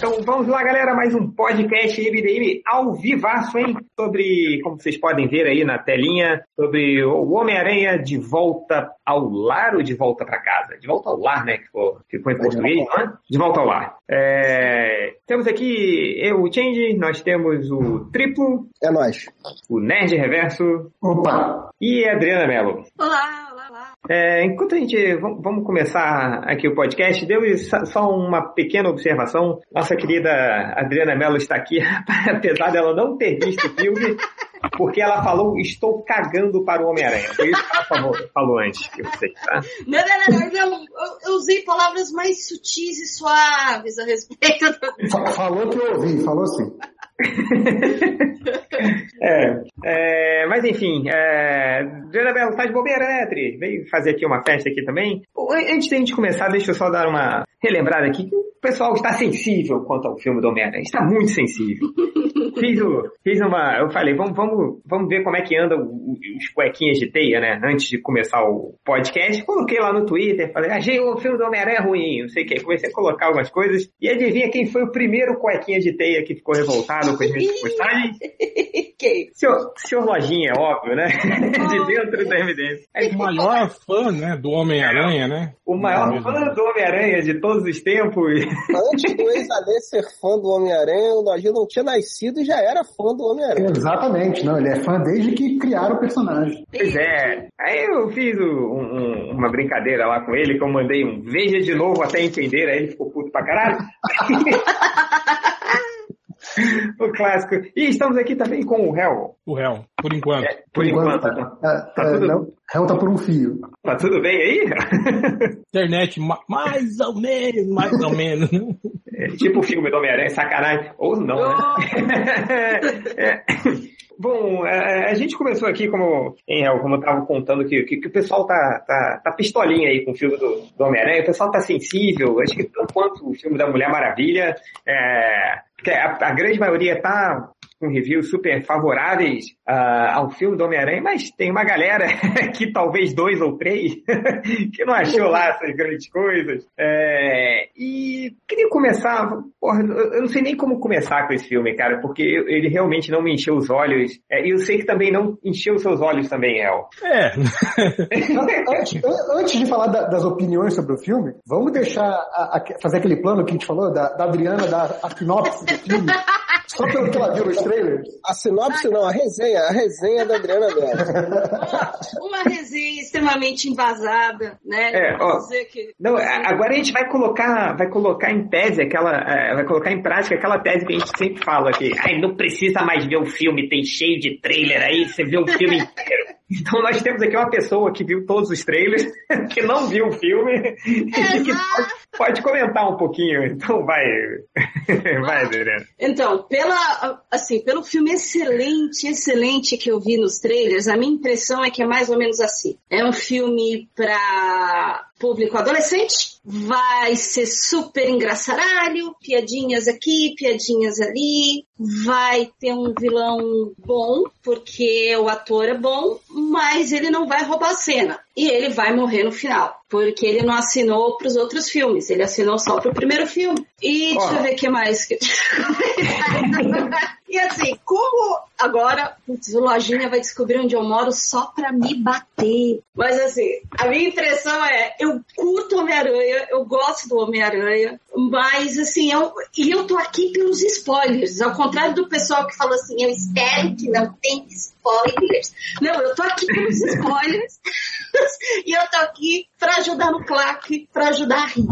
Então vamos lá, galera, mais um podcast MDM ao vivaço, hein? Sobre, como vocês podem ver aí na telinha, sobre o Homem-Aranha de volta ao lar ou de volta para casa? De volta ao lar, né? Que ficou, ficou em português, não é? De volta ao lar. É, temos aqui eu, o Change, nós temos o Triplo. É nós. O Nerd Reverso. Opa! E a Adriana Mello. Olá, olá, olá. É, enquanto a gente. Vamos começar aqui o podcast, deu só uma pequena observação. Nossa querida Adriana Mello está aqui, apesar dela não ter visto o filme, porque ela falou: Estou cagando para o Homem-Aranha. Foi isso que ela falou, falou antes que você, tá? Não, não, não, não, eu, eu usei palavras mais sutis e suaves a respeito do. Fa- Falou que eu ouvi, falou sim. É, é, mas enfim, é, Mello, tá de bobeira, né, Adri? Veio fazer aqui uma festa aqui também. Antes da gente começar, deixa eu só dar uma relembrada aqui que o pessoal está sensível quanto ao filme do Homem-Aranha. Está muito sensível. Fiz, o- fiz uma. Eu falei, vamos, vamos, vamos ver como é que andam o- os cuequinhas de teia, né? Antes de começar o podcast. Coloquei lá no Twitter, falei, achei o filme do Homem-Aranha ruim, não sei o que. Comecei a colocar algumas coisas. E adivinha quem foi o primeiro cuequinha de teia que ficou revoltado com as minhas postagens? Quem? Senhor, senhor Lojinha, é óbvio, né? De dentro da evidência. É o maior fã, né, do Homem-Aranha, né? o maior Não, fã do Homem-Aranha de todos os tempos. Antes do ex-Alê ser fã do Homem-Aranha, o Lojinha não tinha nascido e já era fã do Homem-Aranha. Exatamente, não. Ele é fã desde que criaram o personagem. Pois é. Aí eu fiz um- um- uma brincadeira lá com ele, que eu mandei um veja de novo até entender, aí ele ficou puto pra caralho. o clássico. E estamos aqui também com o Hel. O réu, por enquanto. É, por enquanto, tá, tá, tá tudo- não, réu tá por um fio. tá tudo bem aí? Internet, ma- mais ou menos, mais ou menos. É, tipo o filme do Homem-Aranha, sacanagem. Ou não, né? É. Bom, é, a gente começou aqui, como, hein, como eu estava contando, que, que, que o pessoal tá, tá, tá pistolinha aí com o filme do, do Homem-Aranha, o pessoal tá sensível, acho que tanto quanto o filme da Mulher Maravilha, é, que a, a grande maioria tá com reviews super favoráveis ah, ao filme do Homem-Aranha, mas tem uma galera que talvez dois ou três que não achou lá essas grandes coisas. É, e queria começar, porra, eu não sei nem como começar com esse filme, cara, porque ele realmente não me encheu os olhos. É, e eu sei que também não encheu os seus olhos também, El. É, Antes, an- antes de falar da- das opiniões sobre o filme, vamos deixar a- a- fazer aquele plano que a gente falou, da, da Adriana, da a sinopse do filme, só pelo que ela viu nos trailers. A sinopse não, a resenha, a resenha da Adriana Bela. Uma resenha extremamente embasada, né? É, ó. dizer que... Não, agora a gente vai colocar, vai colocar em tese aquela, é, vai colocar em prática aquela tese que a gente sempre fala aqui. Ai, não precisa mais ver o filme, tem cheio de trailer aí, você vê o filme inteiro. Então nós temos aqui uma pessoa que viu todos os trailers, que não viu o filme, e que pode, pode comentar um pouquinho. Então vai, vai, Adriana. Então, pela, assim, pelo filme excelente, excelente que eu vi nos trailers, a minha impressão é que é mais ou menos assim. É um filme para público adolescente, vai ser super engraçaralho, piadinhas aqui, piadinhas ali, vai ter um vilão bom, porque o ator é bom, mas ele não vai roubar a cena. E ele vai morrer no final, porque ele não assinou para os outros filmes, ele assinou só para o primeiro filme. E deixa eu ver o que mais. que- e assim, como agora putz, o Lojinha vai descobrir onde eu moro só pra me bater. Mas assim, a minha impressão é, eu Homem-Aranha, eu gosto do Homem-Aranha, mas assim, eu, e eu tô aqui pelos spoilers, ao contrário do pessoal que fala assim, eu espero que não tenha spoilers. Não, eu tô aqui pelos spoilers e eu tô aqui pra ajudar no claque, pra ajudar a rir.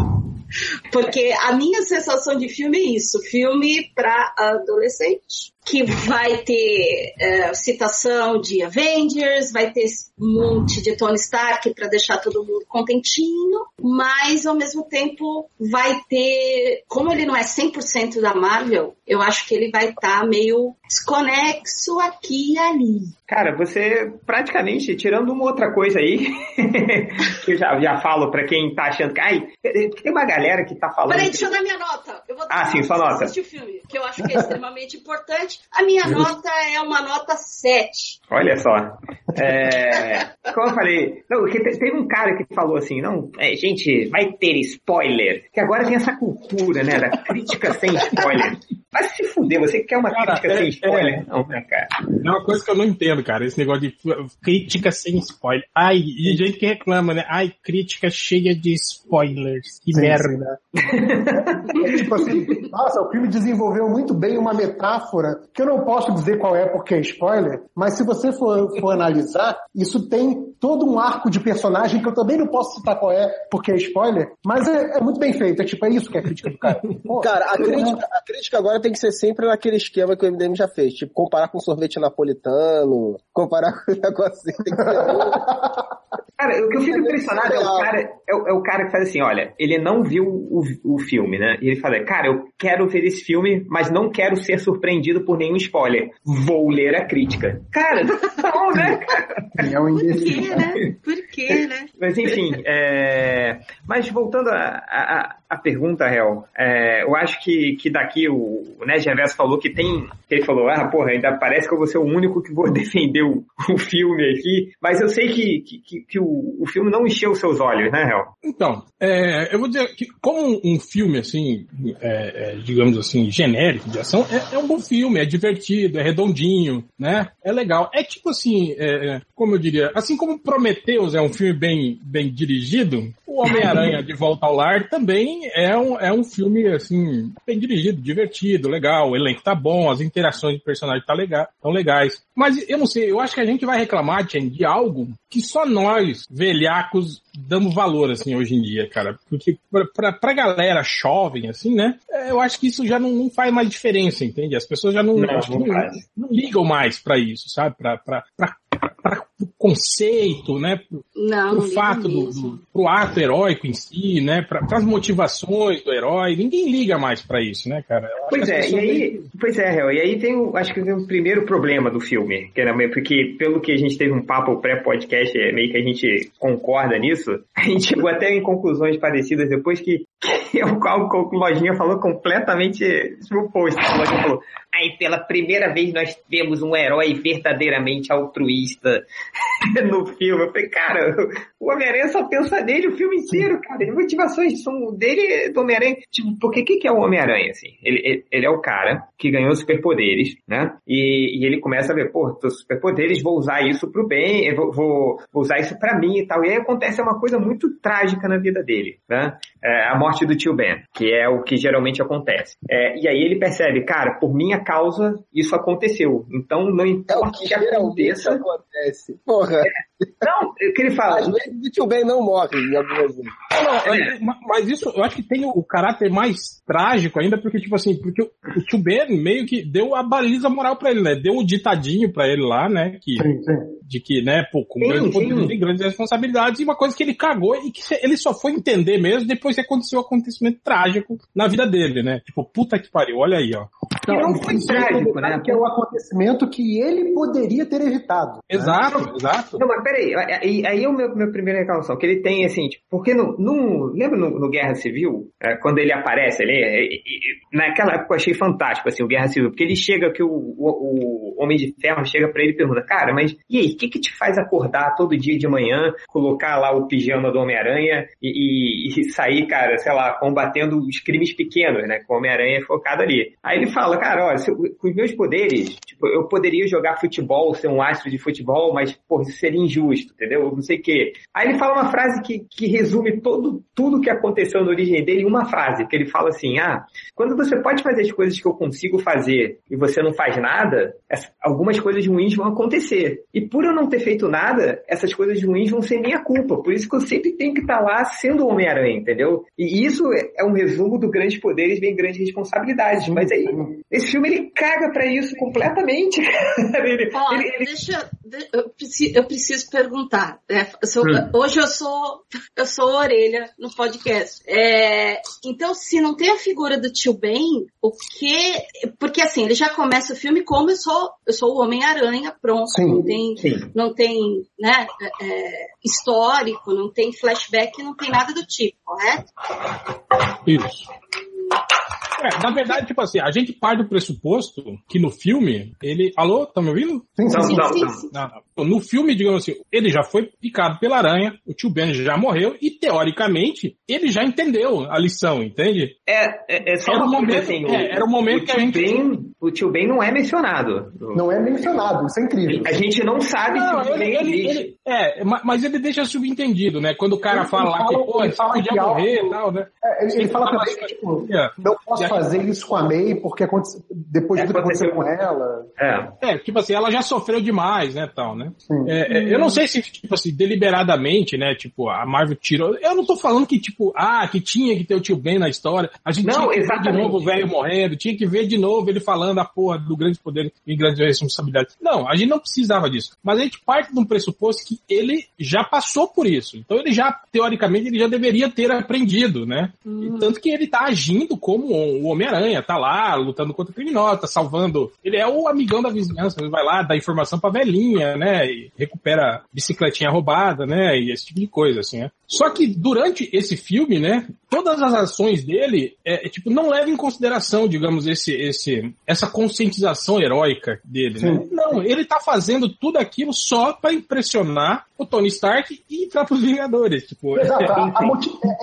Porque a minha sensação de filme é isso, filme para adolescente, que vai ter é, citação de Avengers, vai ter um monte de Tony Stark para deixar todo mundo contentinho, mas ao mesmo tempo vai ter, como ele não é 100% da Marvel, eu acho que ele vai estar meio desconexo aqui e ali. Cara, você praticamente, tirando uma outra coisa aí, que eu já, já falo pra quem tá achando que, ai, tem uma galera que tá falando. Peraí, deixa eu dar minha nota. Eu vou Ah, sim, sua nota. assistir o filme, que eu acho que é extremamente importante. A minha nota é uma nota 7. Olha só. É, como eu falei, não, teve um cara que falou assim, não, é, gente, vai ter spoiler. Que agora tem essa cultura, né, da crítica sem spoiler. Vai se fuder, você quer uma Cara, crítica é- sem spoiler? Não, né, cara? É uma coisa que eu não entendo, cara, esse negócio de crítica sem spoiler. Ai, e gente que reclama, né? Ai, crítica cheia de spoilers. Que Sim, merda. É tipo assim, nossa, o filme desenvolveu muito bem uma metáfora, que eu não posso dizer qual é porque é spoiler, mas se você for, for analisar, isso tem todo um arco de personagem que eu também não posso citar qual é porque é spoiler, mas é, é muito bem feito, é tipo, é isso que é a crítica do cara. Pô, Cara, a crítica, a crítica agora tem que ser sempre naquele esquema que o MDM já fez. Tipo, comparar com sorvete napolitano, comparar com o assim. Tem que ser... Cara, o que eu fico impressionado é o cara, é o, é o cara que faz assim, olha, ele não viu o, o filme, né? E ele fala, cara, eu quero ver esse filme, mas não quero ser surpreendido por nenhum spoiler. Vou ler a crítica. Cara, não, né, cara? é um Por quê, né? Por quê, né? Mas enfim, é... mas voltando à à- à pergunta, Hel, é, eu acho que, que daqui o, o Reverso falou que tem. Ele falou, ah, porra, ainda parece que eu vou ser o único que vou defender o, o filme aqui, mas eu sei que, que, que- o, o filme não encheu seus olhos, né, Hel? Então, é, eu vou dizer que como um filme, assim, é, é, digamos assim, genérico de ação, é, é um bom filme, é divertido, é redondinho, né? É legal. É tipo assim, é, como eu diria, assim como Prometheus é um filme bem, bem dirigido, o Homem-Aranha de Volta ao Lar também é um, é um filme, assim, bem dirigido, divertido, legal, o elenco tá bom, as interações de personagem tá legal, tão legais. Mas eu não sei, eu acho que a gente vai reclamar, Chen, de algo que só nós, velhacos, damos valor, assim, hoje em dia, cara. Porque pra, pra, pra galera jovem, assim, né, é, eu acho que isso já não, não faz mais diferença, entende? As pessoas já não, Não, não não, ligam mais pra isso, sabe? Pra, pra, pra, pra conceito, né? Não, pro ligo fato do, do pro ato heróico em si, né? Pra, pras motivações do herói. Ninguém liga mais pra isso, né, cara? Pois as é, e aí, pois é, Hel, e aí tem o, acho que tem o primeiro problema do filme, que era meio- porque pelo que a gente teve um papo pré-podcast, é meio que a gente concorda nisso, a gente chegou até em conclusões parecidas depois que, que o qual o Lojinha falou completamente o oposto. O Lojinha falou, aí pela primeira vez nós temos um herói verdadeiramente altruísta no filme. Eu falei, cara, o Homem-Aranha só pensa nele o filme inteiro, cara. As motivações são dele, do Homem-Aranha. Tipo, porque o que, que é o Homem-Aranha, assim? Ele, ele, ele é o cara que ganhou superpoderes, né? E, e ele começa a ver, pô, tô superpoderes, vou usar isso pro bem, eu vou, vou, vou usar isso pra mim e tal. E aí acontece uma coisa muito trágica na vida dele, né? É, a morte do tio Ben, que é o que geralmente acontece. É, e aí ele percebe, cara, por minha causa, isso aconteceu. Então não É o importa o que que geralmente aconteça. acontece. Porra, Não, o que ele fala, às vezes o tio Ben não morre em algumas vezes. Não, é, ma- mas isso eu acho que tem o, caráter mais trágico ainda, porque, tipo assim, porque o, tio Ben meio que deu a baliza moral pra ele, né? Deu o ditadinho pra ele lá, né? Que, Sim, sim. de que, né, pô, com Sim, grandes sim. poderes e grandes responsabilidades, e uma coisa que ele cagou e que ele só foi entender mesmo depois que aconteceu o acontecimento trágico na vida dele, né? Tipo, puta que pariu, olha aí, ó. que não foi é um trágico, né? Que é o acontecimento que ele poderia ter evitado. né? Exato, exato. Não, mas peraí, aí, aí é o meu, meu primeiro reclamação, que ele tem assim, tipo, porque no, no- lembra no, no Guerra Civil, é, quando ele aparece ali, é, naquela época eu achei fantástico, assim, o Guerra Civil, porque ele chega, que o, o, o Homem de Ferro chega pra ele e pergunta, cara, mas e aí, o que que te faz acordar todo dia de manhã, colocar lá o pijama do Homem-Aranha e, e- e sair, cara, sei lá, combatendo os crimes pequenos, né, com o Homem-Aranha focado ali. Aí ele fala, cara, olha, se com os meus poderes, tipo, eu poderia jogar futebol, ser um astro de futebol, mas, pô, isso seria injusto, entendeu? Não sei o quê. Aí ele fala uma frase que, que resume todo, tudo que aconteceu na origem dele em uma frase, que ele fala assim, ah, quando você pode fazer as coisas que eu consigo fazer e você não faz nada, algumas coisas ruins vão acontecer. E por eu não ter feito nada, essas coisas ruins vão ser minha culpa. Por isso que eu sempre tenho que estar lá sendo Homem-Aranha, entendeu? E isso é um resumo do grandes poderes vem grandes responsabilidades. Mas aí, esse filme ele caga pra isso completamente, cara. Ele, Ó, ele- ele- deixa, de- eu, preciso, perguntar. né? Eu sou- Hum. Hoje eu sou, eu sou orelha no podcast. É, então, se não tem a figura do tio Ben, o que? Porque assim, ele já começa o filme como eu sou, eu sou o Homem-Aranha, pronto. Sim. Não tem, Sim. não tem, né? é, histórico, não tem flashback, não tem nada do tipo, correto? Isso. É, na verdade, tipo assim, a gente parte do pressuposto que no filme, ele. Alô, tá me ouvindo? Sim, sim, Não, sim. não, sim, não. sim. Não. No filme, digamos assim, ele já foi picado pela aranha, o tio Ben já morreu e, teoricamente, ele já entendeu a lição, entende? É, é, é só Era o momento- assim, é, era o momento o que a gente- Ben, o tio Ben não é mencionado. Não é mencionado, isso é incrível. A gente não sabe Não, se o ele, Ben ele- ele- é, ma- mas ele deixa subentendido, né? Quando o cara Ele fala lá que, pô, ele fala podia morrer e tal, né? É, ele, ele fala fala também que, tipo, é. não posso fazer isso com a May porque aconte- depois É, do que aconteceu com ela. É. É, tipo assim, ela já sofreu demais, né, tal, né? É, é, eu não sei se, tipo assim, deliberadamente, né, tipo, a Marvel tirou... Eu não tô falando que, tipo, ah, que tinha que ter o tio Ben na história, a gente Não, tinha que ver de exatamente. novo o velho morrendo, tinha que ver de novo ele falando a porra do grande poder e grande responsabilidade. Não, a gente não precisava disso. Mas a gente parte de um pressuposto que ele já passou por isso. Então ele já, teoricamente, ele já deveria ter aprendido, né? E tanto que ele tá agindo como o Homem-Aranha, tá lá lutando contra o criminoso, tá salvando. Ele é o amigão da vizinhança, ele vai lá, dá informação pra velhinha, né? E recupera bicicletinha roubada, né? E esse tipo de coisa, assim, né? Só que durante esse filme, né? Todas as ações dele, é, é, tipo, não levam em consideração, digamos, esse, esse, essa conscientização heróica dele, né? Sim. Não, ele tá fazendo tudo aquilo só pra impressionar o Tony Stark e entrar pros Vingadores, tipo. Exato, a- a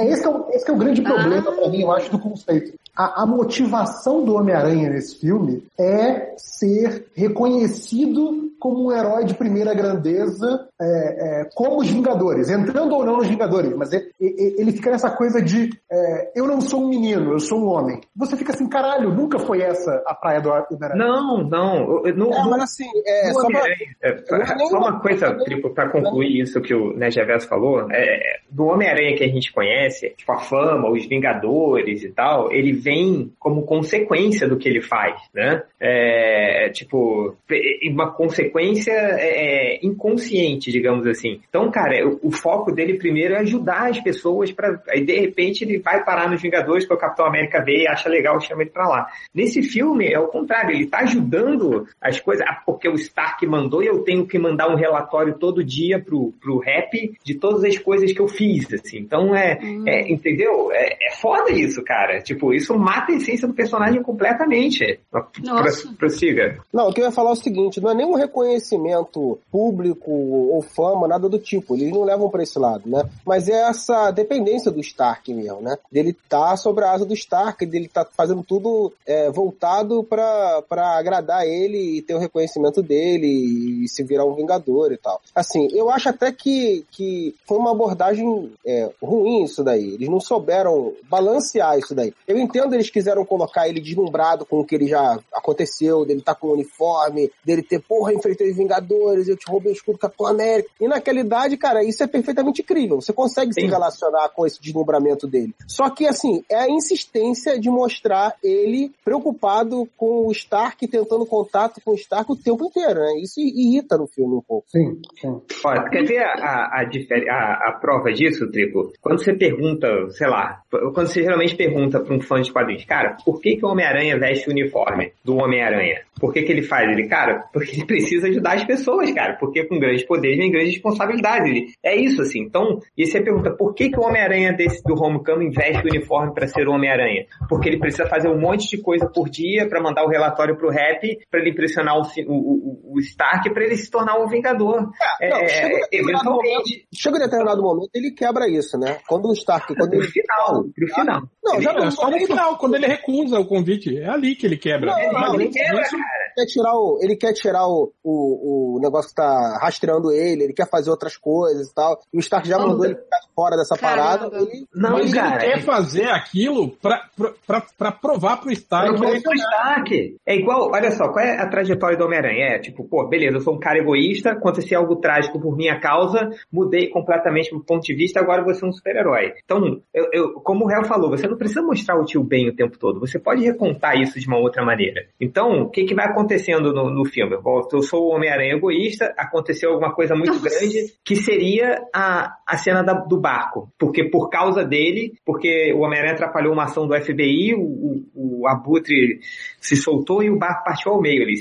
é, é esse, que é o, esse que é o grande problema pra mim, eu acho, do conceito. A, a motivação do Homem-Aranha nesse filme é ser reconhecido como um herói de primeira grandeza, é, é, como os Vingadores, entrando ou não nos Vingadores, mas é- é- ele fica nessa coisa de é, eu não sou um menino, eu sou um homem. Você fica assim, caralho, nunca foi essa a praia do Homem-Aranha. Não, não. eu- No, É, mas assim, é, só pra, é, não é só uma coisa, não é nem- tipo, pra concluir isso que o né, Gervais falou, é, do Homem-Aranha que a gente conhece, tipo a fama, os Vingadores e tal, ele vem como consequência do que ele faz, né? É, tipo, é uma consequência é, é, inconsciente, digamos assim. Então, cara, o, o foco dele primeiro é ajudar as pessoas para aí de repente ele vai parar nos Vingadores, porque o Capitão América vê e acha legal, chama ele pra lá. Nesse filme é o contrário, ele tá ajudando as coisas, ah, porque o Stark mandou e eu tenho que mandar um relatório todo dia pro, pro rap de todas as coisas que eu fiz, assim. Então é, é entendeu? É, é foda isso, cara. Tipo, isso mata a essência do personagem completamente. Nossa. Pro- Prossiga. Não, o que eu ia falar é o seguinte, não é nenhum reconhecimento público ou fama, nada do tipo. Eles não levam pra esse lado, né? Mas é essa dependência do Stark mesmo, né? Dele tá sobre a asa do Stark, dele tá fazendo tudo é, voltado pra agradar ele e ter o reconhecimento dele e se virar um vingador e tal. Assim, eu acho até que, que foi uma abordagem é, ruim isso daí. Eles não souberam balancear isso daí. Eu entendo eles quiseram colocar ele deslumbrado com o que ele já aconteceu, dele tá com o uniforme, dele ter, porra, enfrentei os Vingadores, eu te roubei o escudo Capitão América. E naquela idade, cara, isso é perfeitamente incrível. Você consegue se Sim. relacionar com esse deslumbramento dele. Só que, assim, é a insistência de mostrar ele preocupado com o Stark, tentando contato com o Stark o tempo inteiro, né? Isso irrita no filme um pouco. Sim, sim. Ó, quer ver a, a, a, a- a prova disso, Tripo? Quando você pergunta, sei lá, quando você geralmente pergunta pra um fã de quadrinhos, cara, por que, que o Homem-Aranha veste o uniforme do Homem-Aranha? Por que, que ele faz? Ele, cara, porque ele precisa ajudar as pessoas, cara, porque com grandes poderes vem grandes responsabilidades. Ele, é isso, assim. Então, e você pergunta, por que, que o Homem-Aranha desse do Homecoming veste o uniforme pra ser o Homem-Aranha? Porque ele precisa fazer um monte de coisa por dia pra mandar o relatório pro Rap, pra ele impressionar o, o, o, Stark, pra ele se tornar um Vingador. É, Não, chega um é, determinado eventualmente, Chega um determinado momento, ele quebra isso, né? Quando o Stark, quando pro ele... final, pro final. Não, já É só no final, quando ele recusa o convite. É ali que ele quebra. Não, Ele, não, ele ele- quebra, isso- cara. quer tirar o, ele quer tirar o, o, o negócio que tá rastreando ele, ele quer fazer outras coisas e tal. E o Stark já mandou ele ficar fora dessa Caramba. parada. Ele, Não, Mas cara. ele quer fazer aquilo pra, pra, pra, pra provar pro Stark. Pro pro Stark. É igual, olha só, qual é a trajetória do Homem-Aranha? É tipo, pô, beleza, eu sou um cara egoísta, aconteceu algo trágico por minha causa, mudei completamente meu ponto de vista, agora você é um super-herói. Então, eu, eu- como o Hel falou, você não precisa mostrar o tio Ben o tempo todo, você pode recontar isso de uma outra maneira. Então, o que, que vai acontecendo no, no filme? Bom, eu sou o Homem-Aranha egoísta, aconteceu alguma coisa muito Nossa. grande, que seria a, a cena da- do barco. Porque por causa dele, porque o Homem-Aranha atrapalhou uma ação do FBI, o, o, o Abutre se soltou e o barco partiu ao meio ali.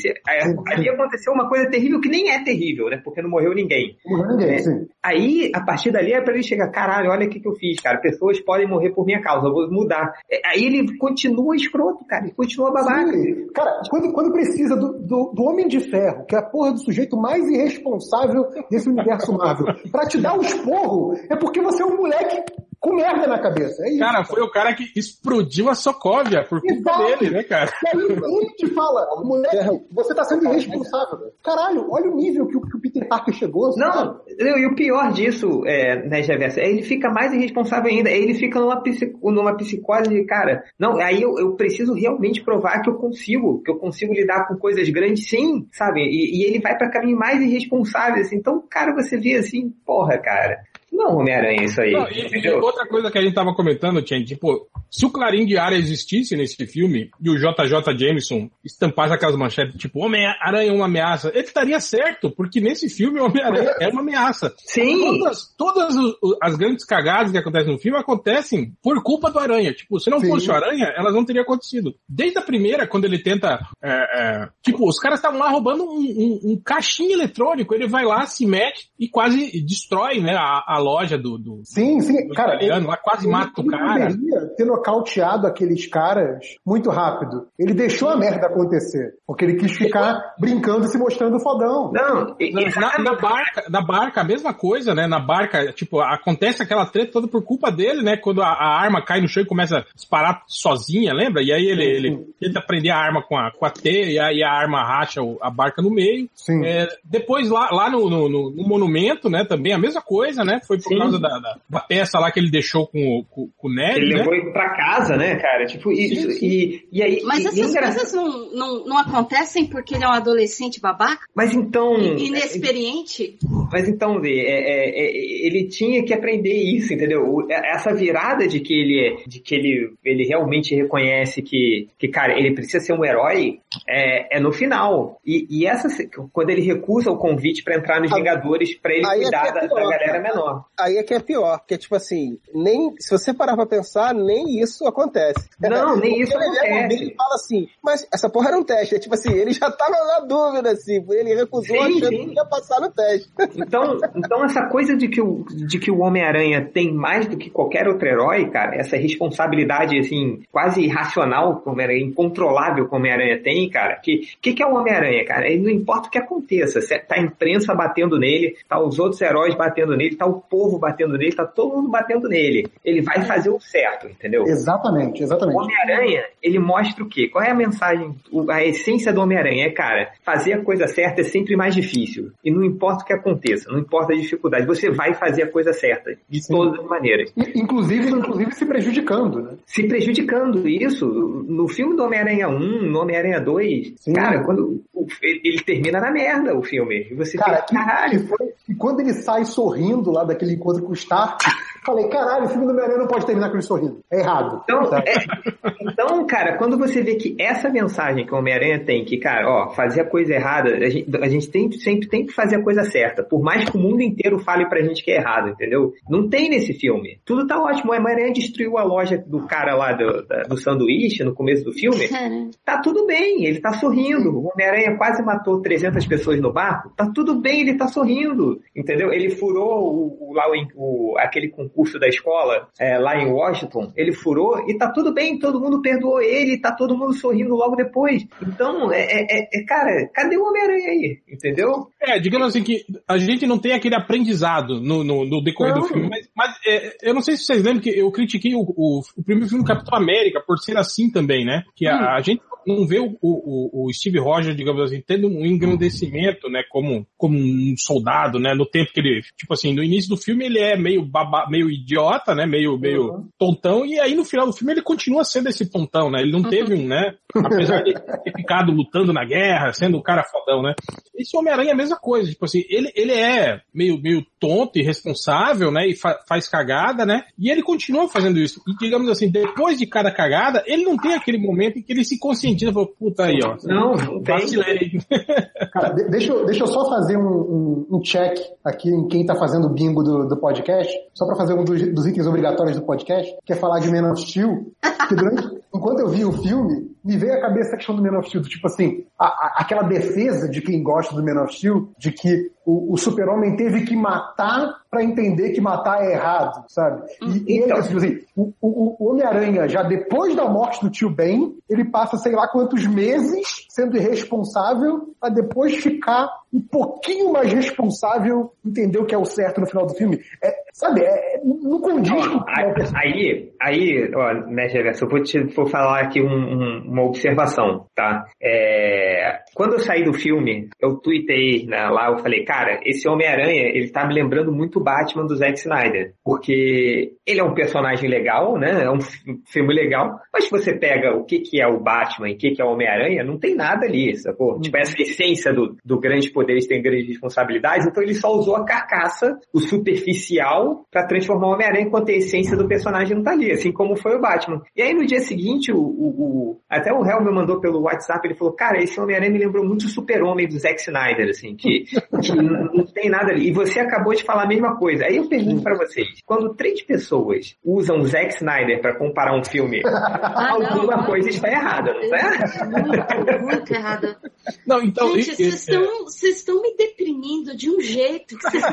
Ali aconteceu uma coisa terrível que nem é terrível, né? Porque não morreu ninguém. Não morreu ninguém, É. sim. Aí, a partir dali, é pra ele chegar, caralho, olha o que, que eu fiz, cara. Pessoas podem morrer por minha causa, eu vou mudar. É, Aí ele continua escroto, cara. Ele continua babaca. Sim. Cara, quando, quando precisa do, do, do Homem de Ferro, que é a porra do sujeito mais irresponsável desse universo Marvel, pra te dar um esporro, é porque você é um moleque com merda na cabeça. É isso. Cara, foi o cara que explodiu a Sokovia por culpa Exato. dele, né, cara? E aí ele te fala, moleque, você tá sendo irresponsável. Caralho, olha o nível que o, que o Peter Parker chegou. sabe? Não, e o pior disso, é, né, Reversa, é ele fica mais irresponsável ainda. Ele fica numa, psico, numa psicose de, cara, não, aí eu, eu preciso realmente provar que eu consigo, que eu consigo lidar com coisas grandes sim, sabe? E, e ele vai pra caminho mais irresponsável, assim. Então, cara, você vê assim, porra, cara. Não, Homem-Aranha, isso aí. Não, e, e outra coisa que a gente tava comentando, Chen, tipo, se o Clarim de Área existisse nesse filme e o JJ Jameson estampasse aquelas manchetes, tipo, Homem-Aranha é uma ameaça, ele estaria certo, porque nesse filme o Homem-Aranha é uma ameaça. Sim. Todas, todas as grandes cagadas que acontecem no filme acontecem por culpa do Aranha. Tipo, se não Sim. fosse o Aranha, elas não teriam acontecido. Desde a primeira, quando ele tenta. é, é, tipo, os caras estavam lá roubando um, um, um caixinho eletrônico. Ele vai lá, se mete e quase destrói né, a, a loja do, do, Sim, sim, do cara. italiano, lá quase ele- mata o ele cara. poderia ter nocauteado aqueles caras muito rápido. Ele deixou a merda acontecer. Porque ele quis ficar brincando e se mostrando fodão. Não, e- Na, na- barca, na barca, a mesma coisa, né? Na barca, tipo, acontece aquela treta toda por culpa dele, né? Quando a, a arma cai no chão e começa a disparar sozinha, lembra? E aí ele, Sim, ele sim. tenta prender a arma com a, com a T e aí a arma racha a barca no meio. Sim. É, depois lá, lá no, no- no- no monumento, né? Também a mesma coisa, né? Foi por Sim. causa da, da, da peça lá que ele deixou com, o- com, com o Ned, Ele né? levou ele pra casa, né, cara? Tipo, sim. E, e aí. Mas e- e essas engra- coisas não, não, não acontecem porque ele é um adolescente babaca? Mas então. Inexperiente? Mas então, Vê, é, é, é, ele tinha que aprender isso, entendeu? É- Essa virada de que ele, é- de que ele, ele realmente reconhece que, que, cara, ele precisa ser um herói, é, é no final. E, e essa, quando ele recusa o convite pra entrar nos Ah, Vingadores, pra ele aí é cuidar que é da, da pior, galera menor. Aí é que é pior, porque tipo assim, nem se você parar pra pensar, nem isso acontece. Não, nem isso ele acontece. alguém e fala assim, mas essa porra era um teste. É tipo assim, ele já tava na dúvida, assim, ele recusou Sim, achando sim. que ia passar no teste. Então, então essa coisa de que o, de que o Homem-Aranha tem mais do que qualquer outro herói, cara, essa responsabilidade, assim, quase irracional que o Homem-Aranha, incontrolável que o Homem-Aranha tem, cara, que, que que é o Homem-Aranha, cara? Ele não importa o que aconteça, se tá a imprensa batendo nele, tá os outros heróis batendo nele, tá o povo batendo nele, tá todo mundo batendo nele. Ele vai fazer o certo, entendeu? Exatamente, O exatamente. Homem-Aranha, ele mostra o quê? Qual é a mensagem, o- a essência do Homem-Aranha? É, cara, fazer a coisa certa é sempre mais difícil. E não importa o que aconteça, não importa a dificuldade, você vai fazer a coisa certa, de Sim. todas as maneiras. Inclusive, inclusive se prejudicando, né? Se prejudicando isso, no filme do Homem-Aranha 1, no Homem-Aranha 2, Sim. cara, quando ele termina na merda o filme. E você Cara, fica, que, caralho, que foi, e quando ele sai sorrindo lá daquele encontro com o Stark, eu falei, caralho, o filme do Homem-Aranha não pode terminar com ele sorrindo. É errado. Então, Tá. é- então, cara, quando você vê que essa mensagem que o Homem-Aranha tem, que, cara, ó, fazer a coisa errada, a gente, a gente tem, sempre tem que fazer a coisa certa, por mais que o mundo inteiro fale pra gente que é errado, entendeu? Não tem nesse filme. Tudo tá ótimo. O Homem-Aranha destruiu a loja do cara lá do, da- do sanduíche no começo do filme. Tá tudo bem, ele tá sorrindo. O Homem-Aranha quase matou 300 pessoas no barco. Tá tudo bem, ele tá sorrindo. Entendeu? Ele furou o, o- lá o, aquele concurso da escola é, lá em Washington. Ele furou e tá tudo bem, todo mundo perdoou ele, tá todo mundo sorrindo logo depois. Então, é, é- é- é, cara, cadê o Homem-Aranha aí? Entendeu? É, digamos assim que a gente não tem aquele aprendizado no, no, no decorrer Não. do filme, mas, mas, é, eu não sei se vocês lembram que eu critiquei o, o, o primeiro filme do Capitão América por ser assim também, né? Que a, a gente não vê o, o, o Steve Rogers, digamos assim, tendo um engrandecimento, né, como, como um soldado, né? No tempo que ele, tipo assim, no início do filme ele é meio baba, meio idiota, né? Meio, meio uhum. tontão, e aí no final do filme ele continua sendo esse tontão, né? Ele não teve um, né? Apesar de ter ficado lutando na guerra, sendo um cara fodão, né? Esse Homem-Aranha é a mesma coisa, tipo assim, ele, ele é meio, meio tonto, irresponsável, né? E fa faz cagada, né? E ele continua fazendo isso. E digamos assim, depois de cada cagada, ele não tem aquele momento em que ele se conscientiza e fala, puta aí, ó. Não, não tem. Cara, deixa, eu, deixa eu só fazer um, um, um check aqui em quem tá fazendo o bingo do, do podcast, só para fazer um dos, dos, itens obrigatórios do podcast, que é falar de Man of Steel, que durante, enquanto eu vi o filme, me veio à cabeça a questão do Man of Steel, tipo assim, a, a, aquela defesa de quem gosta do Man of Steel, de que o, o super-homem teve que matar para entender que matar é errado, sabe? E, então, e tipo assim, o, o, o Homem-Aranha, já depois da morte do tio Ben, ele passa sei lá quantos meses sendo irresponsável para depois ficar um pouquinho mais responsável, entender o que é o certo no final do filme. É, sabe, é, não condiz com Aí, aí, ó, né, Gerson, eu vou te vou falar aqui um, um, uma observação, tá? É, quando eu saí do filme, eu tuitei né, lá, eu falei, cara, esse Homem-Aranha, ele tá me lembrando muito o Batman do Zack Snyder. Porque ele é um personagem legal, né? É um filme legal. Mas se você pega o que, que é o Batman e o que, que é o Homem-Aranha, não tem nada ali, sacou? Uhum. Tipo, essa essência do, do grande poderes tem grandes responsabilidades, então ele só usou a carcaça, o superficial, para transformar o Homem-Aranha enquanto a essência do personagem não tá ali, assim como foi o Batman. E aí no dia seguinte, o, o, o até o Hel me mandou pelo WhatsApp, ele falou, cara, esse Homem-Aranha me lembrou muito o Super-Homem do Zack Snyder, assim, que, que não tem nada ali. E você acabou de falar a mesma coisa. Aí eu pergunto para vocês, quando três pessoas usam o Zack Snyder para comparar um filme, ah, alguma não, coisa está errada, não é? Muito, errada. Não, então, Gente, vocês estão me deprimindo de um jeito que vocês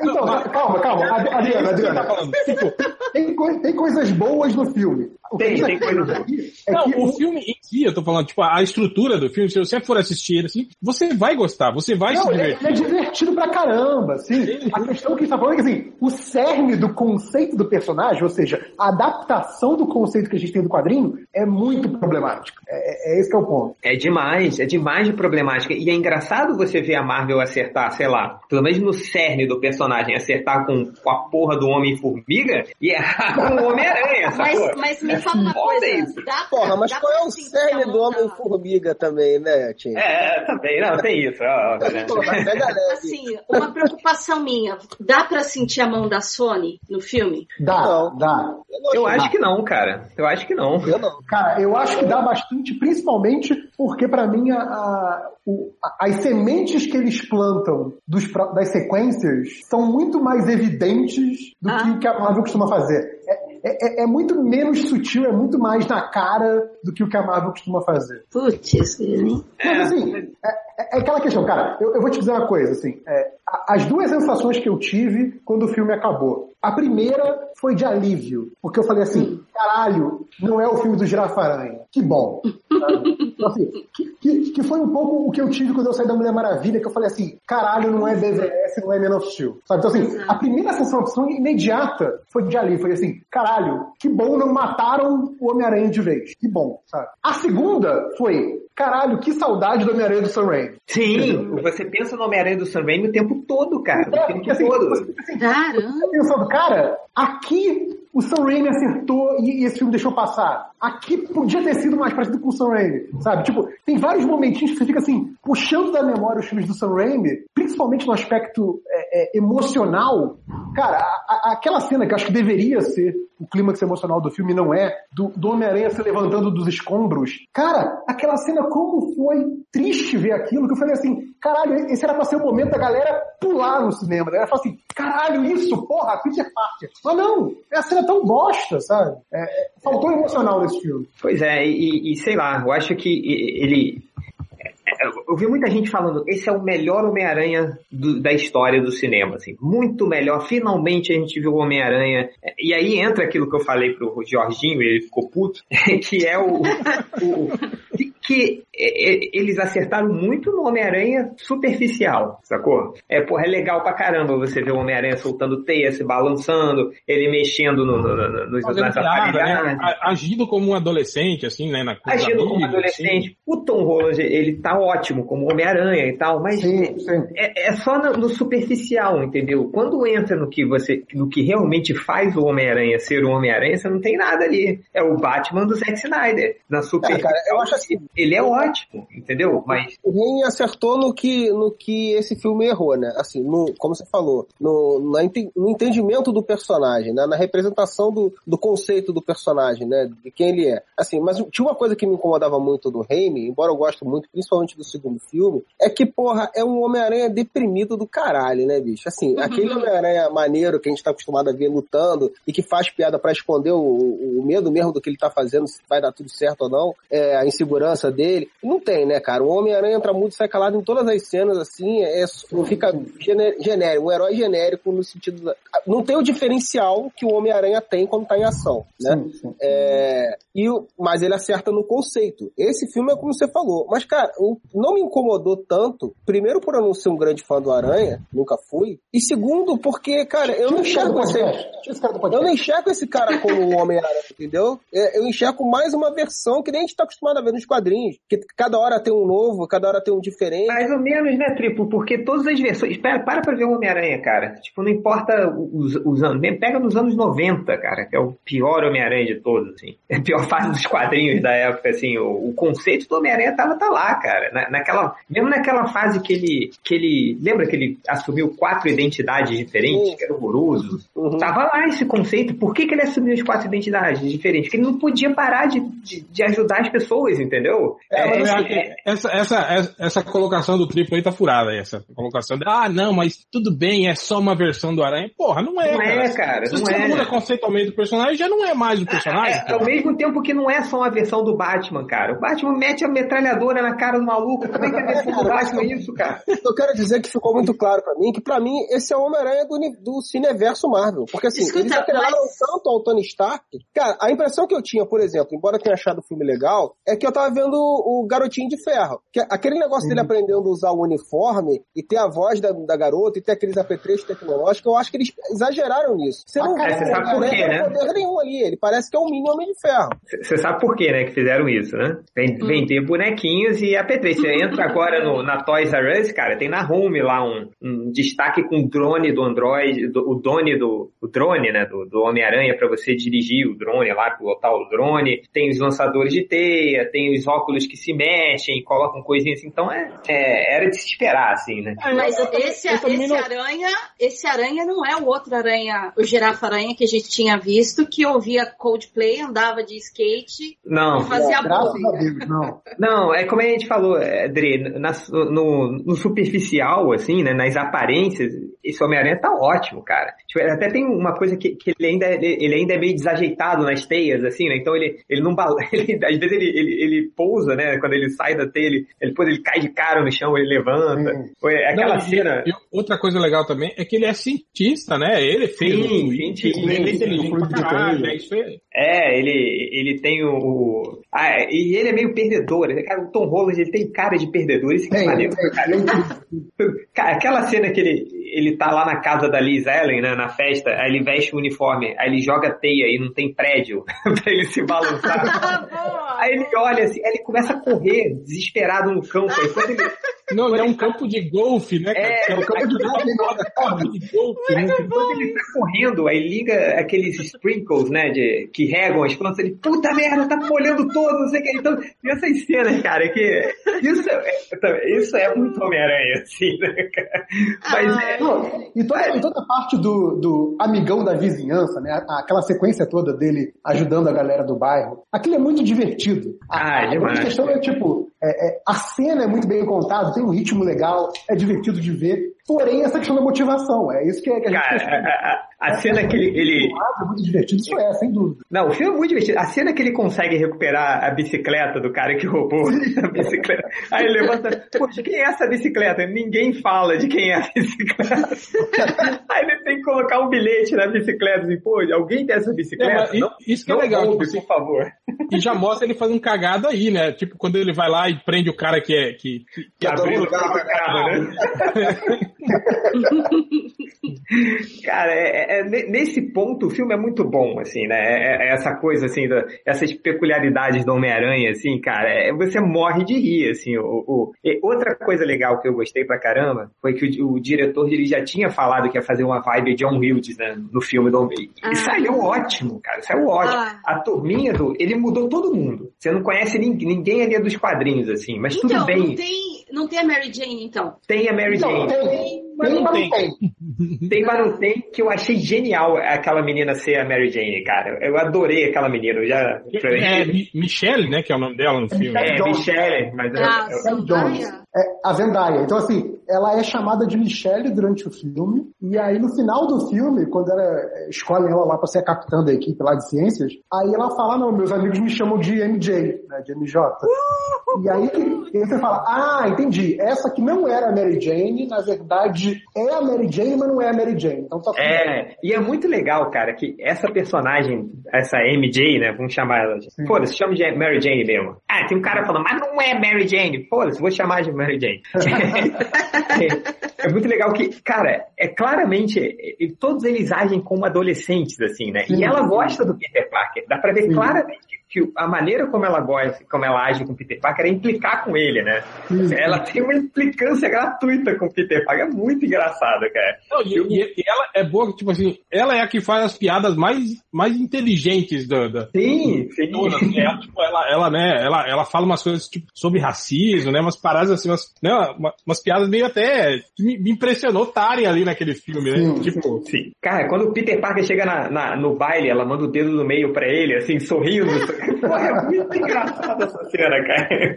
Então, calma, calma. Adriana, Adriana. Tipo, tem, tem coisas boas no filme. Tem, tem coisas boas. É não, o, o filme em si, eu tô falando, tipo, a estrutura do filme, se você for assistir assim, você vai gostar, você vai não, se divertir. Ele é divertido pra caramba, assim. A questão que está falando é que, assim, o cerne do conceito do personagem, ou seja, a adaptação do conceito que a gente tem do quadrinho, é muito problemática. É, é esse que é o ponto. É demais, é demais de problemática. E é engraçado você ver a Marvel acertar, sei lá, pelo menos no cerne do personagem, acertar com, com a porra do Homem-Formiga e errar com o Homem-Aranha, mas, mas me fala uma coisa, dá pra, Porra, mas qual é o cerne do Homem-Formiga também, né, Tim? É, também, não, tem isso. Ó, né? assim, uma preocupação minha, dá pra sentir a mão da Sony no filme? Dá, não. dá. Eu, eu acho que não, cara. Eu acho que não. Eu não. Cara, eu acho que dá bastante, principalmente porque para mim a, a, as sementes que eles plantam dos, das sequências são muito mais evidentes do ah. que o que a Marvel costuma fazer. É, é, é, é, muito menos sutil, é muito mais na cara do que o que a Marvel costuma fazer. Putz, Mas assim, é, é, aquela questão, cara, eu, eu, vou te dizer uma coisa, assim, é, as duas sensações que eu tive quando o filme acabou. A primeira foi de alívio, porque eu falei assim, caralho, não é o filme do Girafaranha. Que bom. então, assim, que, que, que, foi um pouco o que eu tive quando eu saí da Mulher Maravilha, que eu falei assim, caralho, não é BVS, não é Man of Steel. Sabe? Então assim, a primeira sensação imediata foi de alívio, foi assim, caralho, que bom não mataram o Homem-Aranha de vez. Que bom, sabe? A segunda foi, caralho, que saudade do Homem-Aranha do Sam Raimi. Sim, você pensa no Homem-Aranha do Sam Raimi o tempo todo, cara. É, o tempo assim, todo. Assim, Caramba. Pensando, cara, aqui o Sam Raimi acertou e, e, esse filme deixou passar. Aqui podia ter sido mais parecido com o Sam Raimi, sabe? Tipo, tem vários momentinhos que você fica assim, puxando da memória os filmes do Sam Raimi, principalmente no aspecto é, é, emocional. Cara, a, a, aquela cena que acho que deveria ser o clímax emocional do filme não é, do, do Homem-Aranha se levantando dos escombros. Cara, aquela cena, como foi triste ver aquilo, que eu falei assim, caralho, esse era pra ser o momento da galera pular no cinema. A galera fala assim, caralho, isso, porra, Peter Parker. Mas não, é a cena tão bosta, sabe? É, é, faltou emocional nesse filme. Pois é, e, e sei lá, eu acho que ele eu vi muita gente falando, esse é o melhor Homem-Aranha da história do cinema, assim, muito melhor. Finalmente a gente viu o Homem-Aranha. E aí entra aquilo que eu falei pro Jorginho, ele ficou puto, que é o, o que eles acertaram muito no Homem-Aranha superficial, sacou? É, porra, é legal pra caramba você ver o Homem-Aranha soltando teia, se balançando, ele mexendo no, no, no, nos, Fazendo nas né? aparelhagens. A- Agindo como um adolescente, assim, né? Na, Agindo como amigos, adolescente. assim. O Tom Holland, ele tá ótimo como Homem-Aranha e tal, mas Sim, sim. é, é só no, no superficial, entendeu? Quando entra no que você, no que realmente faz o Homem-Aranha ser o Homem-Aranha, você não tem nada ali. É o Batman do Zack Snyder. Na É, superficial, cara, eu acho assim, ele é ótimo, entendeu? Mas o Raimi acertou no que, no que esse filme errou, né? Assim, no, como você falou, no, no entendimento do personagem, né? na representação do, do conceito do personagem, né? De quem ele é. Assim, mas tinha uma coisa que me incomodava muito do Raimi, embora eu goste muito, principalmente do segundo filme, é que, porra, é um Homem-Aranha deprimido do caralho, né, bicho? Assim, aquele Homem-Aranha maneiro que a gente tá acostumado a ver lutando e que faz piada pra esconder o, o medo mesmo do que ele tá fazendo, se vai dar tudo certo ou não, é, a insegurança dele. Não tem, né, cara? O Homem-Aranha entra muito e sai calado em todas as cenas, assim, é, fica gene- genérico, um herói genérico no sentido. Da, não tem o diferencial que o Homem-Aranha tem quando tá em ação, né? Sim, sim. É, e, o- mas ele acerta no conceito. Esse filme é como você falou. Mas, cara, o- não me incomodou tanto. Primeiro, por eu não ser um grande fã do Aranha, nunca fui. E segundo, porque, cara, eu não enxergo esse, eu não enxergo esse cara como um Homem-Aranha, entendeu? É, Eu enxergo mais uma versão que nem a gente tá acostumado a ver nos quadrinhos. Que cada hora tem um novo, cada hora tem um diferente. Mais ou menos, né, Triplo? Porque todas as versões. Pera, para pra ver o Homem-Aranha, cara. Tipo, não importa os, os anos. Pega nos anos 90, cara, que é o pior Homem-Aranha de todos, assim. É a pior fase dos quadrinhos da época, assim. O, o conceito do Homem-Aranha tava tá lá, cara. Na, naquela, mesmo naquela fase que ele, que ele. Lembra que ele assumiu quatro identidades diferentes, Sim. que era horroroso? Uhum. Tava lá esse conceito. Por que, que ele assumiu as quatro identidades diferentes? Porque ele não podia parar de, de, de ajudar as pessoas, entendeu? É, mas Eu acho que essa, essa, essa, colocação do triplo aí tá furada, essa colocação de, ah, não, mas tudo bem, é só uma versão do Aranha. Porra, não é, Não cara. é, cara, Se não você é. muda conceitualmente o personagem, já não é mais o personagem. É, ao mesmo tempo que não é só uma versão do Batman, cara. O Batman mete a metralhadora na cara do maluco. Como é que é a versão do Batman isso, cara? Eu quero dizer que ficou muito claro pra mim que pra mim esse é o Homem-Aranha do, do cineverso Marvel. Porque assim, Escuta, eles atrelaram mas- tanto ao Tony Stark. Cara, a impressão que eu tinha, por exemplo, embora eu tenha achado o filme legal, é que eu tava vendo o Garotinho de Ferro. Que aquele negócio dele aprendendo a usar o uniforme e ter a voz da, da garota e ter aqueles apetrechos tecnológicos, eu acho que eles exageraram nisso. Você não Ah, vê você o sabe por quê, né? poder nenhum ali. Ele parece que é um mini Homem de Ferro. Você sabe por quê, né, que fizeram isso, né? Vem- Vender bonequinhos e apetrecho. Você entra agora no, na Toys R Us, cara, tem na Home lá um, um destaque com o drone do Android, do- o drone do o drone, né, do, do Homem-Aranha para você dirigir o drone lá, pilotar o drone. Tem os lançadores de teia, tem os óculos que se mexem, colocam coisinhas assim. Então é, é- era de se esperar, assim, né? É, Mas esse, esse não- aranha, esse aranha não é o outro aranha, o girafa aranha que a gente tinha visto, que ouvia Coldplay, andava de skate Não, e fazia a Deus, não. Não, é como a gente falou, Dre, na- no, no superficial, assim, né, nas aparências, esse Homem-Aranha tá ótimo, cara. Tipo, até tem uma coisa que, que ele, ainda, ele, ele ainda é meio desajeitado nas teias, assim, né, então ele, ele não bala, ele, às vezes ele, ele, ele pousa, né, quando ele sai da teia, ele, depois ele cai de cara no chão, ele levanta. Sim. Foi aquela Não, e- cena... e outra coisa legal também é que ele é cientista, né? Ele fez Sim, tweet, cientista. ele é de caralho, né? Isso foi- É, ele, ele tem o. o- ah, é, e ele é meio perdedor. né? Cara, o Tom Holland ele tem cara de perdedor. Isso que é maneiro. cara. aquela cena que ele, ele tá lá na casa da Liz Ellen, né, na festa, aí ele veste o uniforme, aí ele joga teia e não tem prédio pra ele se balançar. Aí ele olha assim, aí ele começa a correr, desesperado no campo. Ele, Não, é um campo de golfe, né? cara? É, É um campo de golfe, campo de golfe, né? quando ele tá correndo, aí liga aqueles sprinkles, né, de, que regam as plantas, ele, puta merda, tá molhando todo, não sei o que. Então, tem essas cenas, cara, que isso é, isso é muito Homem-Aranha, assim, né, cara? Mas é, Não, e toda, e toda a parte do, do amigão da vizinhança, né? a- Aquela sequência toda dele ajudando a galera do bairro. Aquilo é muito divertido. A, Ah, é a demais. grande questão é, tipo, é, é, a cena é muito bem contada, tem um ritmo legal, é divertido de ver. Porém essa questão da motivação, é isso que, é, que a gente Cara, a, a- a cena que ele, ele- é muito divertido, isso é, sem dúvida. Não, o filme é muito divertido. A cena que ele consegue recuperar a bicicleta do cara que roubou a bicicleta. Aí ele levanta, poxa, quem é essa bicicleta? Ninguém fala de quem é a bicicleta. Aí ele tem que colocar um bilhete na bicicleta assim, pô, alguém tem essa É, bicicleta? i- não, isso que é legal, tipo roube, assim, por favor. e já mostra ele fazendo cagada aí, né? Tipo, quando ele vai lá e prende o cara que é. Que, que, que Abriu o carro, carro, né? Cara, é- é- é- ne- nesse ponto o filme é muito bom, assim, né? É- é essa coisa, assim, da- essas peculiaridades do Homem-Aranha, assim, cara, é- você morre de rir, assim. O, o- e outra coisa legal que eu gostei pra caramba foi que o, o diretor ele já tinha falado que ia fazer uma vibe John Hughes, né? No filme do Homem. Ah. E saiu ótimo, cara, saiu ótimo. Ah. A turminha do. Ele mudou todo mundo. Você não conhece ninguém, ninguém ali dos quadrinhos, assim, mas Então, tudo bem. não tem, não tem a Mary Jane, então. Tem a Mary Não, Jane. tem, Mas não mas tem. não tem. Tem, mas não tem, que eu achei genial aquela menina ser a Mary Jane, cara. Eu adorei aquela menina, eu já... é, Mi- Michelle, né? Que é o nome dela no filme. É. Michelle, mas... eu- Ah, eu- Sam Jones. É, a Zendaya. Então, assim, ela é chamada de Michelle durante o filme, e aí no final do filme, quando ela escolhem ela lá pra ser a capitã da equipe lá de ciências, aí ela fala, não, meus amigos me chamam de MJ, né, de MJ. E aí, e você fala, ah, entendi, essa que não era a Mary Jane, na verdade é a Mary Jane, mas não é a Mary Jane. Então tá. É, e é muito legal, cara, que essa personagem, essa MJ, né, vamos chamar ela. Foda-se, chama de Mary Jane mesmo. Ah, tem um cara falando, mas não é Mary Jane. Foda-se, vou chamar de Mary Jane. é, muito legal que, cara, é claramente, todos eles agem como adolescentes, assim, né? E ela gosta do Peter Parker. Dá pra ver Sim. claramente que a maneira como ela gosta, como ela age com o Peter Parker é implicar com ele, né? Sim. Ela tem uma implicância gratuita com o Peter Parker. É muito engraçado, cara. Não, e, e- e ela é boa, tipo assim, ela é a que faz as piadas mais, mais inteligentes da. da Sim, sim. todas, né? Ela, tipo, ela, ela, né, ela, ela fala umas coisas tipo, sobre racismo, né? Umas paradas assim, umas, né, uma- umas piadas meio até que me, me impressionou estarem ali naquele filme, né? Sim. Tipo, Sim. Cara, quando o Peter Parker chega na, na- no baile, ela manda o dedo no meio pra ele, assim, sorrindo. É muito engraçada essa cena, cara.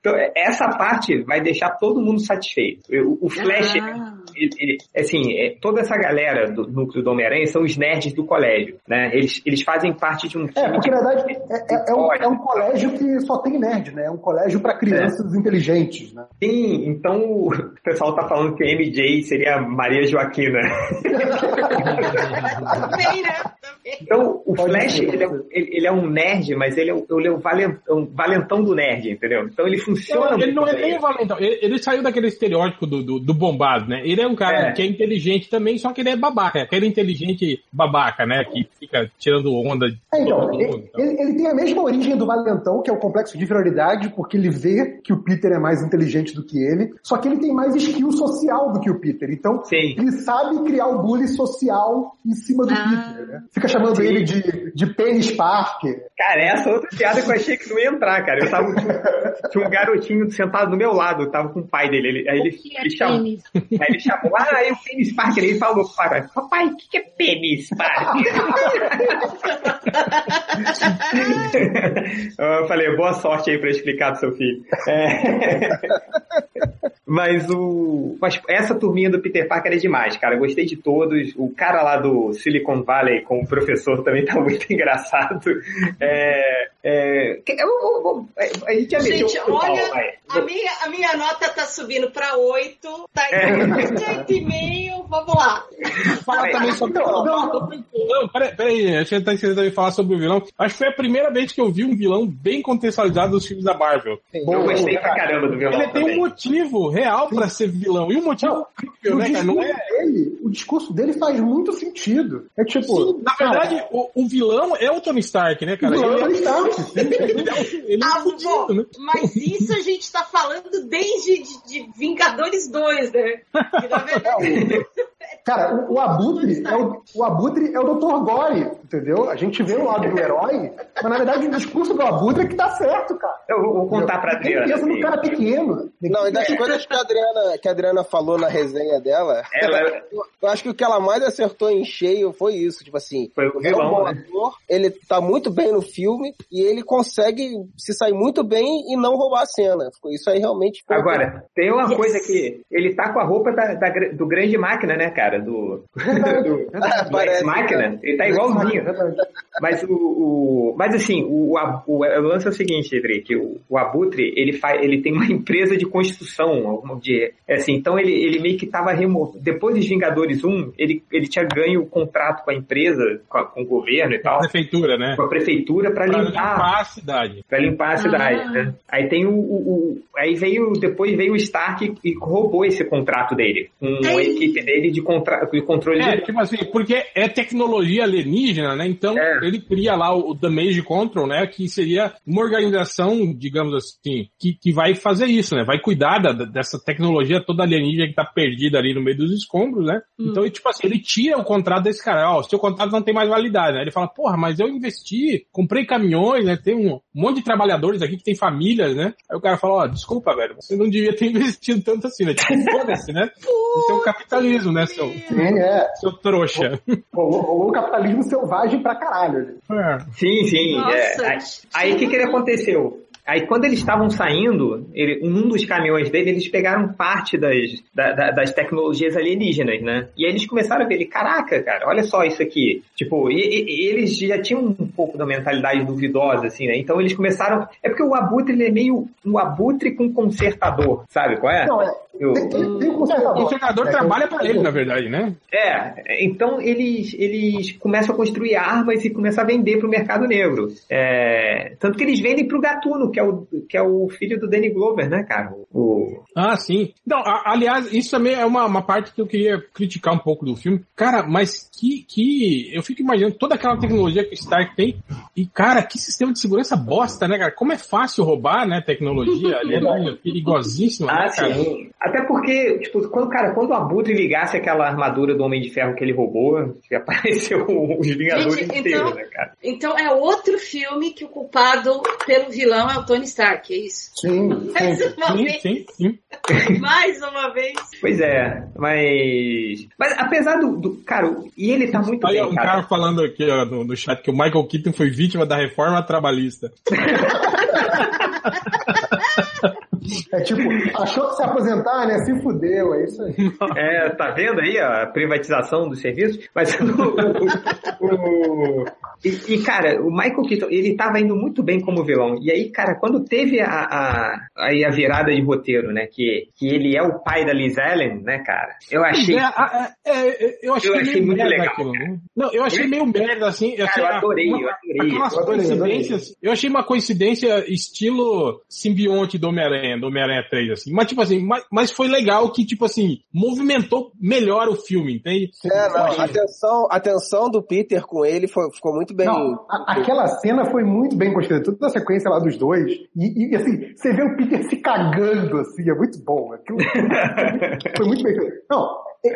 Então, essa parte vai deixar todo mundo satisfeito. O, o Flash, Ah. ele- ele- assim, é, toda essa galera do núcleo do Homem-Aranha são os nerds do colégio, né? Eles, eles fazem parte de um time É, porque de- na verdade é, é- é um, é um colégio que só tem nerd, né? É um colégio para crianças inteligentes, né? Sim, então o pessoal tá falando que a MJ seria Maria Joaquina. Também, né? Também. Então, o Pode Flash, ser, ele é, um- ele é um nerd, mas ele é, o- ele é o valentão, valentão do nerd, entendeu? Então ele funciona ele não é muito nem o Valentão. Ele, ele saiu daquele estereótipo do, do, do bombado, né? Ele é um cara É. que é inteligente também, só que ele é babaca. É aquele inteligente babaca, né? Que fica tirando onda de É, então, todo ele, mundo. então. ele- ele tem a mesma origem do Valentão, que é o complexo de inferioridade, porque ele vê que o Peter é mais inteligente do que ele, só que ele tem mais skill social do que o Peter. Então, Sim. ele sabe criar o bullying social em cima do Ah. Peter, né? Fica chamando Sim. ele de, de Penis Parker. Cara, essa outra piada que eu achei que não ia entrar, cara. Eu tava tinha, tinha um garotinho sentado do meu lado, tava com o pai dele. Ele, aí ele, é ele chamou, aí ele chamou, ah, é o Pênis Parker. Ele falou pro pai, papai, o que, que é Pênis Parker? eu falei, boa sorte aí pra explicar pro seu filho. É. Mas o. Mas essa turminha do Peter Parker é demais, cara. Gostei de todos. O cara lá do Silicon Valley com o professor também tá muito engraçado. É. é que- eu- eu- eu- a gente já Gente, o pau, olha, vai. a minha, a minha nota tá subindo pra 8, tá É. indo pra 8,5, vamos lá. Fala Vai. também sobre o vilão. Peraí, peraí, a gente tá de falar sobre o vilão. Acho que foi a primeira vez que eu vi um vilão bem contextualizado dos filmes da Marvel. Eu gostei pra caramba do violão. Ele tem um também. motivo real pra ser vilão. E um motivo incrível, o, né, cara? discurso Não é. dele, o discurso dele faz muito sentido. É tipo. Sim, na cara, verdade, o, o vilão é o Tony Stark, né, cara? o vilão é Ele Tony é, Stark, sim. Ele é, é Ah, fudido, né? mas isso a gente tá falando desde de, de Vingadores 2, né? Que, na verdade, Cara, o, o Abutre é o, o Abutre é o Dr. Gore entendeu? A gente vê o lado do herói, mas na verdade o discurso do Abutre é que dá certo, cara. Eu vou, contar pra Adriana. Pensa no assim. cara pequeno. Não, e das coisas que a Adriana, que a Adriana falou na resenha dela, Ela- eu acho que o que ela mais acertou em cheio foi isso, tipo assim, Foi o é um vilão, né? ator, ele tá muito bem no filme e ele consegue se sair muito bem e não roubar a cena. Isso aí realmente Agora, tem uma Yes. coisa que ele tá com a roupa da, da do grande máquina, né, cara? Do, do, do Parece, máquina. Ele tá igualzinho. Mas o, o- mas assim, o, a- o, o lance é o seguinte, Edri, que o, o Abutre, ele faz, ele tem uma empresa de construção, alguma de, é assim, então ele, ele meio que tava remoto. Depois dos Vingadores 1, ele, ele tinha ganho o contrato com a empresa, com, a- com o governo e tal, Prefeitura, né? com a prefeitura para Pra limpar limpar a cidade. Pra limpar a cidade, né? Aí tem o, o- o- Aí veio. Depois veio o Stark e roubou esse contrato dele. Com a equipe dele de, contra, de controle É, de. tipo assim, porque é tecnologia alienígena, né? Então É. ele cria lá o Damage Control, né? Que seria uma organização, digamos assim, que, que vai fazer isso, né? Vai cuidar da- dessa tecnologia toda alienígena que tá perdida ali no meio dos escombros, né? Então, tipo assim, ele tira o contrato desse cara, ó, o seu contrato não tem mais validade, né? Ele fala, porra, mas eu investi, comprei caminhões, né? Tem um monte de trabalhadores aqui que tem famílias, né? Aí o cara fala, ó, desculpa, velho, você não devia ter investido tanto assim, né? Tipo, foda-se, né? Isso é o capitalismo, né, seu, Sim, é. seu trouxa. Rolou, rolou um capitalismo selvagem pra caralho. ali. É. Sim, sim. É. Aí- o que, que ele aconteceu? Aí quando eles estavam saindo, ele, num dos caminhões dele, eles pegaram parte das, da- da- das tecnologias alienígenas, né? E aí eles começaram a ver, ele, caraca, cara, olha só isso aqui. Tipo, e, e- e eles já tinham um pouco da mentalidade duvidosa, assim, né? Então eles começaram... É porque o Abutre, ele é meio um abutre com consertador, sabe qual é? Não, é. Eu- Tem, tem, tem um O conservador É, trabalha que- pra ele, na verdade, né? É, então eles, eles começam a construir armas e começam a vender para o mercado negro. É, tanto que eles vendem para o Gatuno, que é o, que é o filho do Danny Glover, né, cara? O, Ah, sim. Não, a- aliás, isso também é uma, uma parte que eu queria criticar um pouco do filme. Cara, mas que, que. Eu fico imaginando toda aquela tecnologia que o Stark tem. E, cara, que sistema de segurança bosta, né, cara? Como é fácil roubar, né, tecnologia. Ali é perigosíssima, Ah, né, cara? sim. Até porque, tipo, quando, cara, quando o Abutre ligasse aquela armadura do Homem de Ferro que ele roubou, apareceu os Vingadores Gente, inteiros, então- né, cara? Então é outro filme que o culpado pelo vilão é o Tony Stark, é isso? Sim, Mais sim. uma Sim, vez. sim, sim. Mais uma vez. Pois é, mas. Mas apesar do. do- cara, e ele tá muito Aí, bem, um cara. cara falando aqui ó, no, no chat que o Michael Keaton foi vítima da reforma trabalhista. É tipo, achou que se aposentar, né? Se fudeu, é isso aí. É, tá vendo aí a privatização dos serviços? Mas o, o- o- e, e, cara, o Michael Keaton, ele tava indo muito bem como vilão. E aí, cara, quando teve a, a, aí a virada de roteiro, né? Que, que ele é o pai da Liz Allen, né, cara? Eu achei. É, é, é, eu achei, Eu achei meio muito legal, aquilo, né? Não, eu achei meio merda, assim. Cara, achei eu adorei, uma- eu adorei. Aquelas Eu adorei, coincidências. Eu achei uma coincidência estilo simbionte do Homem-Aranha, do Homem-Aranha 3, assim. Mas, tipo assim, mas, mas foi legal que, tipo assim, movimentou melhor o filme, entende? É, não, Eu a achei- tensão, a tensão do Peter com ele foi- ficou muito bem. Não, a- aquela cena foi muito bem construída, toda a sequência lá dos dois. E, e, assim, você vê o Peter se cagando, assim, é muito bom. Aquilo foi muito bem feito. Não,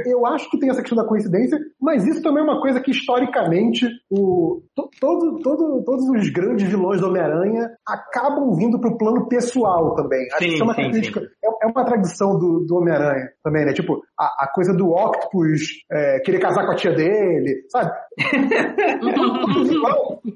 eu acho que tem essa questão da coincidência, mas isso também é uma coisa que historicamente o, to- todo, todo, todos os grandes vilões do Homem-Aranha acabam vindo pro plano pessoal também. Acho que Sim, isso é uma característica, é, é uma tradição do, do Homem-Aranha também, né? Tipo, a, a coisa do Octopus é, querer casar com a tia dele, sabe?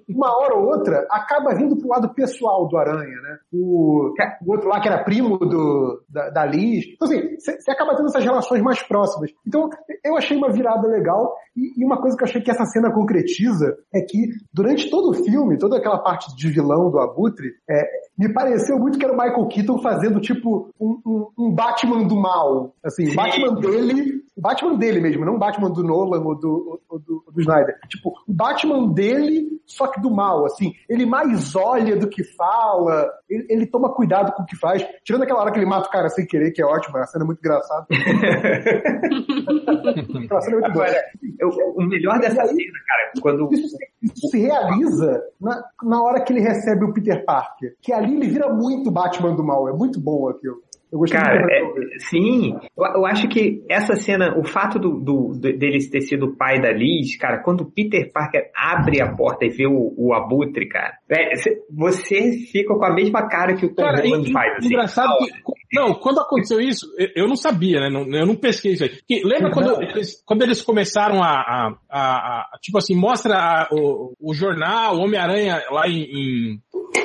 Uma hora ou outra, acaba vindo pro lado pessoal do Aranha, né? O, o outro lá que era primo do, da, da Liz. Então, assim, você acaba tendo essas relações mais próximas. Então, eu achei uma virada legal. E, uma coisa que eu achei que essa cena concretiza é que, durante todo o filme, toda aquela parte de vilão do Abutre, é, me pareceu muito que era o Michael Keaton fazendo, tipo, um, um, um Batman do mal. Assim, o Sim. Batman dele, o Batman dele mesmo, não o Batman do Nolan ou do, ou do, ou do Snyder. Tipo, o Batman dele, só que do mal, assim. Ele mais olha do que fala, ele, ele toma cuidado com o que faz. Tirando aquela hora que ele mata o cara sem querer, que é ótimo, é uma cena muito engraçada. aquela cena é muito. Agora, eu- o melhor dessa cena, cara, quando. Isso, se- isso se realiza na, na hora que ele recebe o Peter Parker. Que ali ele vira muito Batman do mal. É muito bom aquilo. Eu gostei Cara, muito é, sim, eu, eu acho que essa cena, o fato do, do, do- dele ter sido o pai da Liz, cara, quando o Peter Parker abre a porta e vê o, o abutre, cara, é, cê- você fica com a mesma cara que o Tom Cara, Holland faz, assim. engraçado que, não, quando aconteceu isso, eu- eu não sabia, né? Não- eu não pesquei isso aí. Que, lembra quando eles, quando eles começaram a, a, a- a- tipo assim, mostra a- o, o jornal, o Homem-Aranha lá em, em,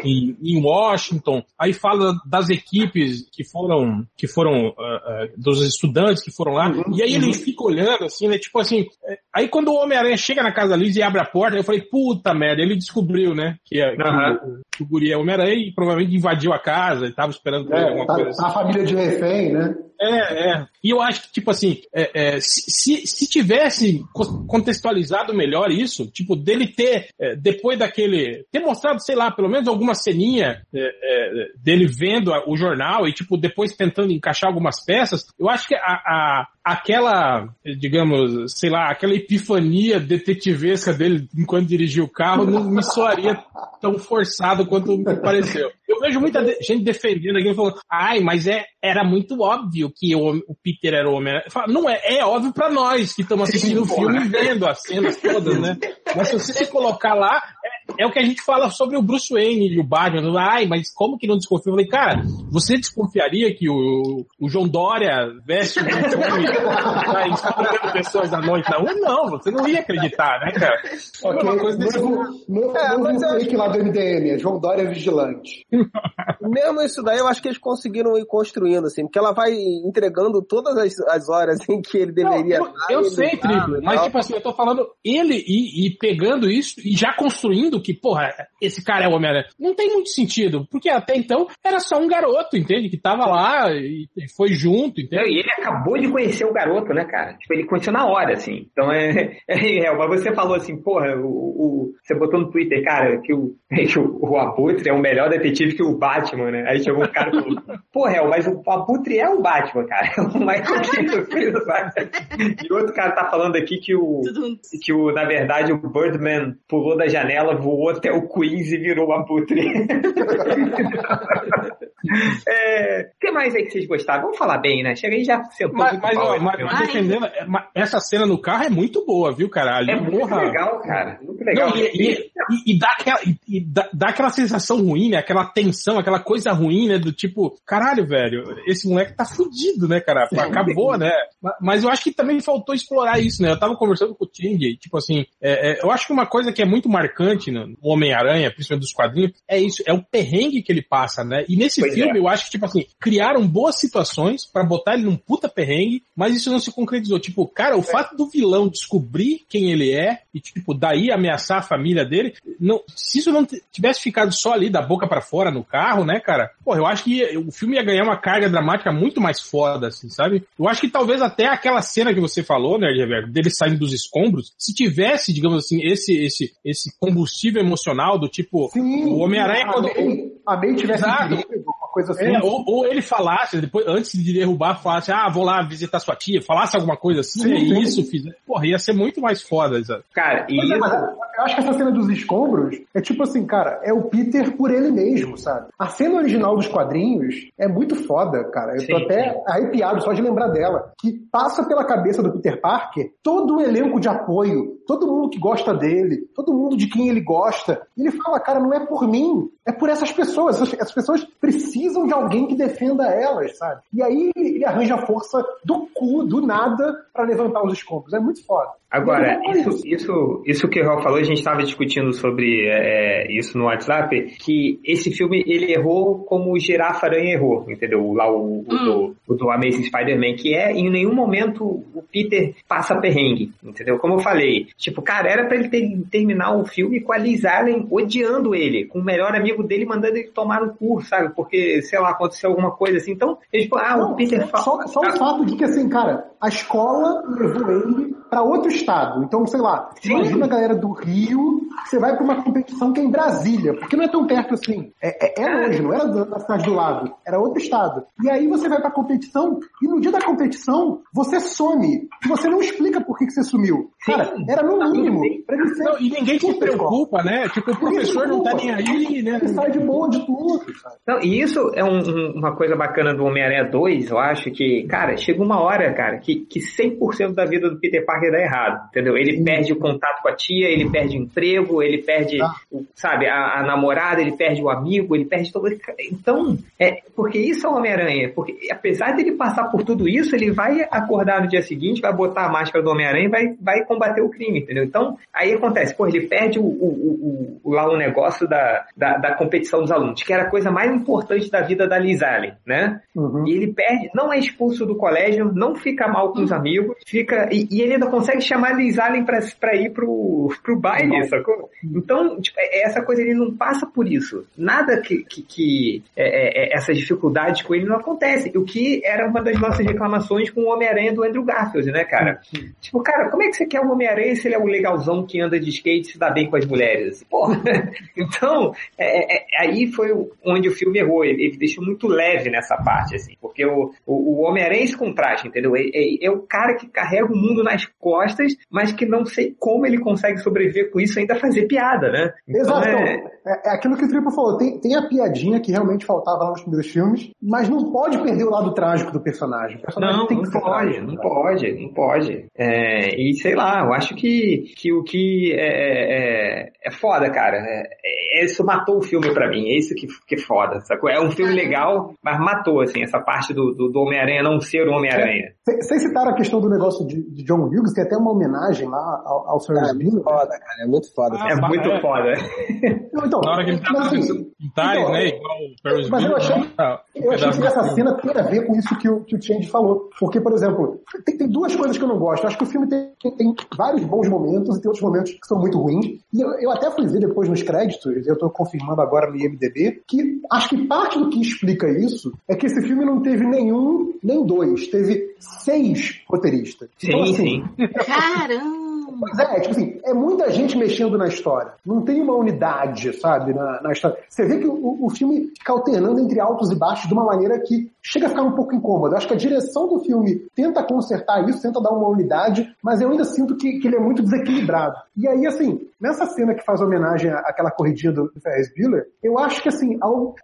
em- em Washington, aí fala das equipes que foram, que foram, ah, ah, dos estudantes que foram lá, e aí ele fica olhando assim, né? Tipo assim, é, aí quando o Homem-Aranha chega na casa da Liz e abre a porta, eu falei, puta merda, ele descobriu, né? Que, é- que Aham. o, que o guri é Homem-Aranha e provavelmente invadiu a casa e tava esperando É, alguma tá, coisa assim. tá a família de refém, né? É, é. E eu acho que, tipo assim, é, é, se, se, se tivesse co- contextualizado melhor isso, tipo, dele ter, é, depois daquele, ter mostrado, sei lá, pelo menos alguma ceninha é, é, dele vendo o jornal e, tipo, depois tentando encaixar algumas peças, eu acho que a, a- aquela, digamos, sei lá, aquela epifania detetivesca dele enquanto dirigia o carro não me soaria tão forçado quanto me pareceu. Eu vejo muita de- gente defendendo aqui, falando, ai, mas é, era muito óbvio que o, o Peter era o homem. Falo, Não é, é óbvio pra nós que estamos assistindo o filme e vendo as cenas todas, né? Mas se você se colocar lá, é, é o que a gente fala sobre o Bruce Wayne e o Batman. Ai, mas como que não desconfia? Eu falei, cara, você desconfiaria que o, o João Dória veste um uniforme vai escolhendo pessoas à noite na rua? Não, você não ia acreditar, né, cara? É Ok, uma coisa desse novo, novo, É, novo mas eu fake lá do MDM, é João Dória Vigilante. Mesmo isso daí, eu acho que eles conseguiram ir construindo, assim, porque ela vai entregando todas as, as horas em que ele deveria Não, eu, eu sei, Trigo, e mas tipo assim, eu tô falando ele e, e pegando isso e já construindo que, porra, esse cara é o Homem-Aranha. Não tem muito sentido, porque até então era só um garoto, entende? Que tava lá e, e foi junto, Não, entende? e ele acabou de conhecer o garoto, né, cara? Tipo, ele conheceu na hora, assim. Então é. É, é mas você falou assim, porra, o, o- você botou no Twitter, cara, que o, que o, o Abutre é o melhor detetive que o Batman, né? Aí chegou um cara e falou, porra, El, mas o Abutre é o Batman, cara. O Michael Keaton fez o Batman. E outro cara tá falando aqui que o. Que o, na verdade, o Birdman pulou da janela, voou até o Queens e virou o Abutre. É, o que mais aí que vocês gostaram? Vamos falar bem, né? Chega aí já sentou Mas, mas, ó, mas, filme. mas defendendo, é, essa cena no carro é muito boa, viu, cara? Ali, É muito porra. legal, cara. Legal. Não, e, e- e- e dá, aquela, e, dá, dá aquela sensação ruim, né? Aquela tensão, aquela coisa ruim, né? Do tipo, caralho, velho, esse moleque tá fudido, né, cara? Acabou, né? Ma- Mas eu acho que também faltou explorar isso, né? Eu tava conversando com o Ting, tipo assim, é, é, eu acho que uma coisa que é muito marcante no Homem-Aranha, principalmente dos quadrinhos, é isso, é o perrengue que ele passa, né? E nesse Pois filme, é. eu acho que, tipo assim, criaram boas situações pra botar ele num puta perrengue, mas isso não se concretizou. Tipo, cara, o fato do vilão descobrir quem ele é e, tipo, daí ameaçar a família dele, não, se isso não tivesse ficado só ali da boca pra fora no carro, né, cara? Pô, eu acho que o filme ia ganhar uma carga dramática muito mais foda, assim, sabe? Eu acho que talvez até aquela cena que você falou, né, Reverso, dele saindo dos escombros, se tivesse, digamos assim, esse, esse, esse combustível emocional do tipo, o Homem-Aranha quando. A May tivesse Exato. Coisa assim. É, ou, ou ele falasse, depois, antes de derrubar, falasse, ah, vou lá visitar sua tia, falasse alguma coisa assim, Sim, é sim. isso, fiz. Porra, ia ser muito mais foda, sabe? Cara, e é, eu acho que essa cena dos escombros é tipo assim, cara, é o Peter por ele mesmo, sabe? A cena original dos quadrinhos é muito foda, cara. Eu tô Sim, até sim. arrepiado só de lembrar dela. Que passa pela cabeça do Peter Parker todo o elenco de apoio, todo mundo que gosta dele, todo mundo de quem ele gosta. E ele fala, cara, não é por mim, é por essas pessoas. Essas, essas pessoas precisam de alguém que defenda elas, sabe? E aí ele arranja força do cu, do nada, pra levantar os escombros. É muito foda. Agora, E é isso, isso, isso que o Raul falou, a gente estava discutindo sobre é, isso no WhatsApp, que esse filme ele errou como o Girafa Aranha errou, entendeu? Lá o, o do, o do Amazing Spider-Man, que é em nenhum momento o Peter passa perrengue, entendeu? Como eu falei, tipo, cara, era pra ele ter, terminar o filme com a Liz Allen odiando ele, com o melhor amigo dele mandando ele tomar no cu, sabe? Porque, sei lá, aconteceu alguma coisa assim. Então, ele tipo, ah, o Não, Peter só, fala. só o fato de que, assim, cara, a escola levou ele para outro estado. Então, sei lá, Sim. imagina a galera do Rio, você vai para uma competição que é em Brasília, porque não é tão perto assim. É, é, é longe, não era da cidade do lado, era outro estado. E aí você vai para a competição e no dia da competição você some. E você não explica por que, que você sumiu. Cara, era no mínimo. Não, e ninguém se preocupa, né? Tipo, o professor não tá nem aí, né? Ele sai de boa de tudo. Não, e isso é um, uma coisa bacana do Homem-Aranha 2, eu acho que, cara, chega uma hora, cara, que, que 100% da vida do Peter Parker dá errado, entendeu? Ele Sim. perde o contato com a tia, ele perde o emprego, ele perde, ah. sabe, a, a, namorada, ele perde o amigo, ele perde todo. Então, é, porque isso é o Homem-Aranha, porque apesar dele passar por tudo isso, ele vai acordar no dia seguinte, vai botar a máscara do Homem-Aranha e vai, vai combater o crime, entendeu? Então, aí acontece, pô, ele perde o, o, o, lá o negócio da, da, da, competição dos alunos, que era a coisa mais importante da vida da Liz Allen, né? Uhum. E ele perde, não é expulso do colégio, não fica mal com os amigos, fica. E, e ele ainda consegue chamar Liz Allen pra, pra ir pro, pro baile, uhum. sacou? Então, tipo, é, essa coisa ele não passa por isso. Nada que, que, que é, é, essas dificuldades com ele não acontece. O que era uma das nossas reclamações com o Homem-Aranha do Andrew Garfield, né, cara? Tipo, cara, como é que você quer o Homem-Aranha se ele é o legalzão que anda de skate e se dá bem com as mulheres? Porra. Então, é, é, aí foi onde o filme errou. Ele, ele, deixou muito leve nessa parte, assim. Porque o, o, o Homem-Aranha é esse contraste, entendeu? É, é, é, o cara que carrega o mundo nas costas, mas que não sei como ele consegue sobreviver com isso e ainda fazer piada, né? Então, Exato. É, é, é aquilo que o Triple falou. Tem, tem a piadinha que realmente faltava lá nos primeiros filmes, mas não pode perder o lado trágico do personagem. O personagem não, tem não pode, não pode, não pode. É, e sei lá, eu acho que, que o que é, é, é foda, cara. É, isso matou o filme pra mim. É isso que, que é foda, sacou? É um filme legal, mas matou, assim, essa parte do, do, do Homem-Aranha não ser o Homem-Aranha. Vocês citaram a questão do negócio de, de, John Hughes, tem até uma homenagem lá ao, ao Ferris É muito foda, cara. É muito foda. Ah, é muito foda. Não, então, Na hora que ele tá assim, então, né? Igual o Ferris Mas eu achei, ah, eu achei que essa cena tem a ver com isso que o, que o Change falou. Porque, por exemplo, tem, tem duas coisas que eu não gosto. Eu acho que o filme tem, tem vários bons momentos e tem outros momentos que são muito ruins. E eu, eu até fui ver depois nos créditos, eu tô confirmando agora no IMDB, que acho que parte do que explica isso é que esse filme não teve nenhum, nem dois, teve seis roteiristas. Sim, então, assim, sim. Caramba! Pois é, tipo assim, é muita gente mexendo na história. Não tem uma unidade, sabe, na, na história. Você vê que o, o filme fica alternando entre altos e baixos de uma maneira que chega a ficar um pouco incômodo. Acho que a direção do filme tenta consertar isso, tenta dar uma unidade, mas eu ainda sinto que, que ele é muito desequilibrado. E aí, assim, nessa cena que faz homenagem àquela corridinha do Ferris Bueller, eu acho que, assim,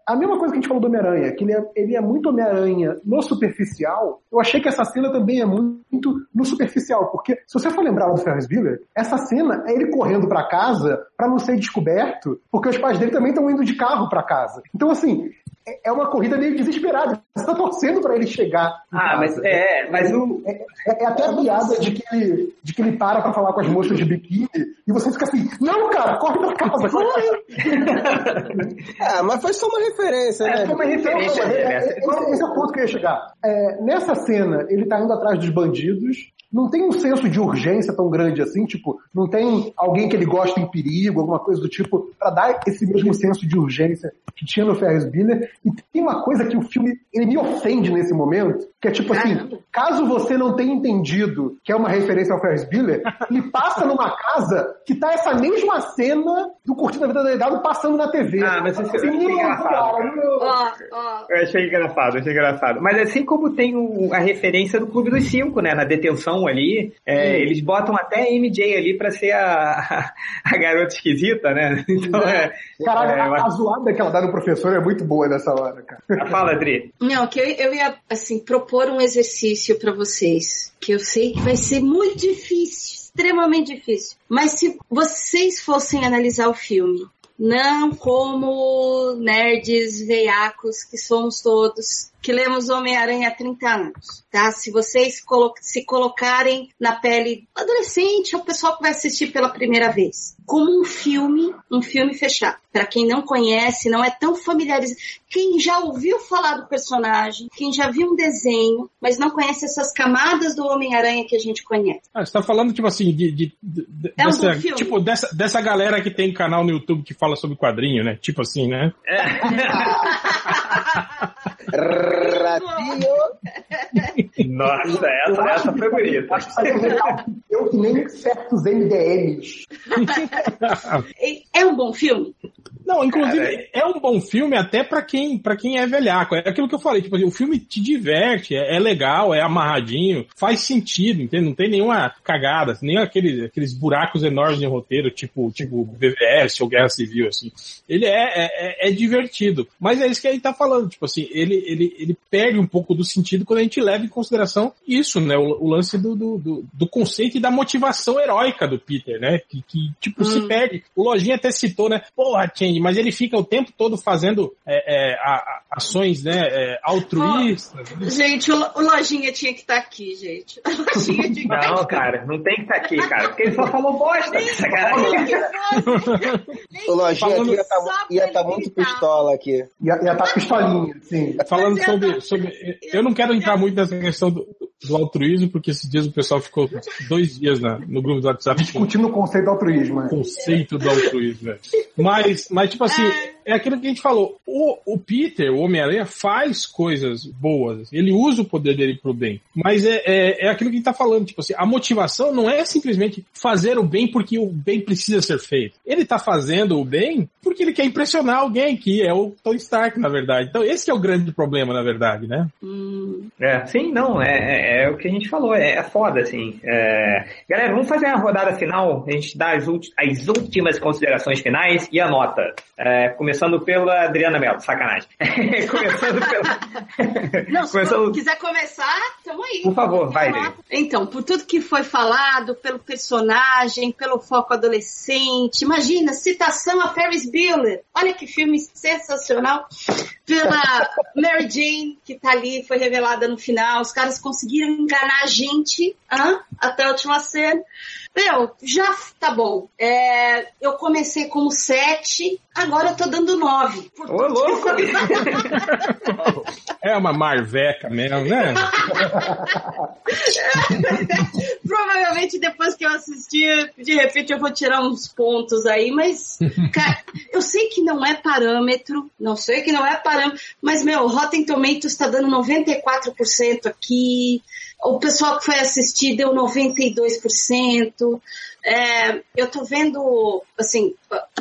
a, mesma coisa que a gente falou do Homem-Aranha, que ele é, ele é muito Homem-Aranha no superficial, eu achei que essa cena também é muito no superficial, porque se você for lembrar do Ferris Bueller, essa cena é ele correndo para casa para não ser descoberto, porque os pais dele também estão indo de carro para casa. Então, assim, é, é uma corrida meio desesperada. Você tá torcendo para ele chegar. Ah, mas é, mas o. É, é, é até a piada de que ele, de que ele para pra falar com as moças de biquíni e você fica assim, não, cara, corre pra casa, corre. é, mas foi só uma referência, né? Foi uma referência. Então, é, esse, esse, é o ponto que eu ia chegar. nessa cena, ele tá indo atrás dos bandidos, não tem um senso de urgência tão grande assim, tipo, não tem alguém que ele gosta em perigo, alguma coisa do tipo, para dar esse mesmo senso de urgência que tinha no Ferris Bueller. E tem uma coisa que o filme, ele me ofende nesse momento, que é tipo assim, caso você não tenha entendido que é uma referência ao Ferris Bueller, ele passa numa casa que tá essa mesma cena do Curtindo a Vida Doidado passando na TV. Ah, mas isso assim, é engraçado. Eu achei engraçado, achei engraçado. Mas assim como tem o, a referência do Clube dos Cinco, né, na detenção ali, é, eles botam até a MJ ali pra ser a, a, garota esquisita, né? Então é... Caralho, é, a, a zoada que ela dá no professor é muito boa nessa hora, cara. Fala, Adri. Não, que eu, eu ia, assim, propor um exercício para vocês, que eu sei que vai ser muito difícil, extremamente difícil. Mas se vocês fossem analisar o filme, não como nerds veiacos que somos todos, que lemos Homem-Aranha há 30 anos, tá? Se vocês colo se colocarem na pele adolescente, é o pessoal que vai assistir pela primeira vez, como um filme, um filme fechado. Para quem não conhece, não é tão familiarizado. Quem já ouviu falar do personagem, quem já viu um desenho, mas não conhece essas camadas do Homem-Aranha que a gente conhece. Ah, você tá falando, tipo assim, de, de, de é dessa, um tipo, dessa, dessa galera que tem canal no YouTube que fala sobre quadrinho, né? Tipo assim, né? É. Ratinho. Nossa, essa, essa foi bonita. Eu que nem certos MDMs. É um bom filme? Não, inclusive, é um bom filme até pra quem, pra quem é velhaco. É aquilo que eu falei, tipo, o filme te diverte, é, é legal, é amarradinho, faz sentido, entende? Não tem nenhuma cagada, nem aqueles, aqueles buracos enormes de roteiro, tipo, tipo BVS ou Guerra Civil, assim. Ele é, é, é divertido. Mas é isso que a gente tá falando, tipo assim, ele, ele, ele perde um pouco do sentido quando a gente leva em consideração isso, né? O, o lance do, do, do, do, conceito e da motivação heróica do Peter, né? Que, que tipo, hum. se perde. O Lojinha até citou, né? Porra, Change, mas ele fica o tempo todo fazendo é, é, a, a, ações né, é, altruístas. Oh, gente, o, o, Lojinha tinha que estar tá aqui, gente. não, cara, não tem que estar tá aqui, cara, porque ele só falou bosta. o Lojinha Falando... ia estar tá, tá muito pistola aqui. Ia estar tá pistolinha, sim. Falando sobre, sobre. Eu não quero entrar muito nessa questão do, do altruísmo, porque esses dias o pessoal ficou dois dias na, no grupo do WhatsApp. Discutindo o conceito do altruísmo. O é. conceito do altruísmo, é. Mas, mas, tipo assim, é aquilo que a gente falou. O, o Peter, o Homem-Aranha, faz coisas boas. Ele usa o poder dele pro bem. Mas é, é, é aquilo que a gente tá falando. Tipo assim, a motivação não é simplesmente fazer o bem porque o bem precisa ser feito. Ele tá fazendo o bem porque ele quer impressionar alguém, que é o Tony Stark, na verdade. Então, esse é o grande problema, na verdade, né? Hum. É, sim, não. É, é é, o que a gente falou, é, é foda, assim. É... Galera, vamos fazer a rodada final, a gente dá as, as últimas considerações finais e a nota. É, pela Adriana Mello, sacanagem. começando pela... Não, se começando... quiser começar, tamo aí. Por favor, vai, Adriana. Então, por tudo que foi falado, pelo personagem, pelo foco adolescente, imagina, citação a Ferris Bueller. Olha que filme sensacional. Pela Mary Jane, que tá ali, foi revelada no final. Os caras conseguiram conseguiram enganar a gente hein? até a última cena. Meu, já tá bom. É, eu comecei como sete, agora eu tô dando nove. Ô, louco! é uma marveca mesmo, né? Provavelmente depois que eu assistir, de repente eu vou tirar uns pontos aí, mas cara, eu sei que não é parâmetro, não sei que não é parâmetro, mas meu, Rotten Tomatoes está dando 94% aqui. O pessoal que foi assistir deu 92%. É, eu tô vendo, assim,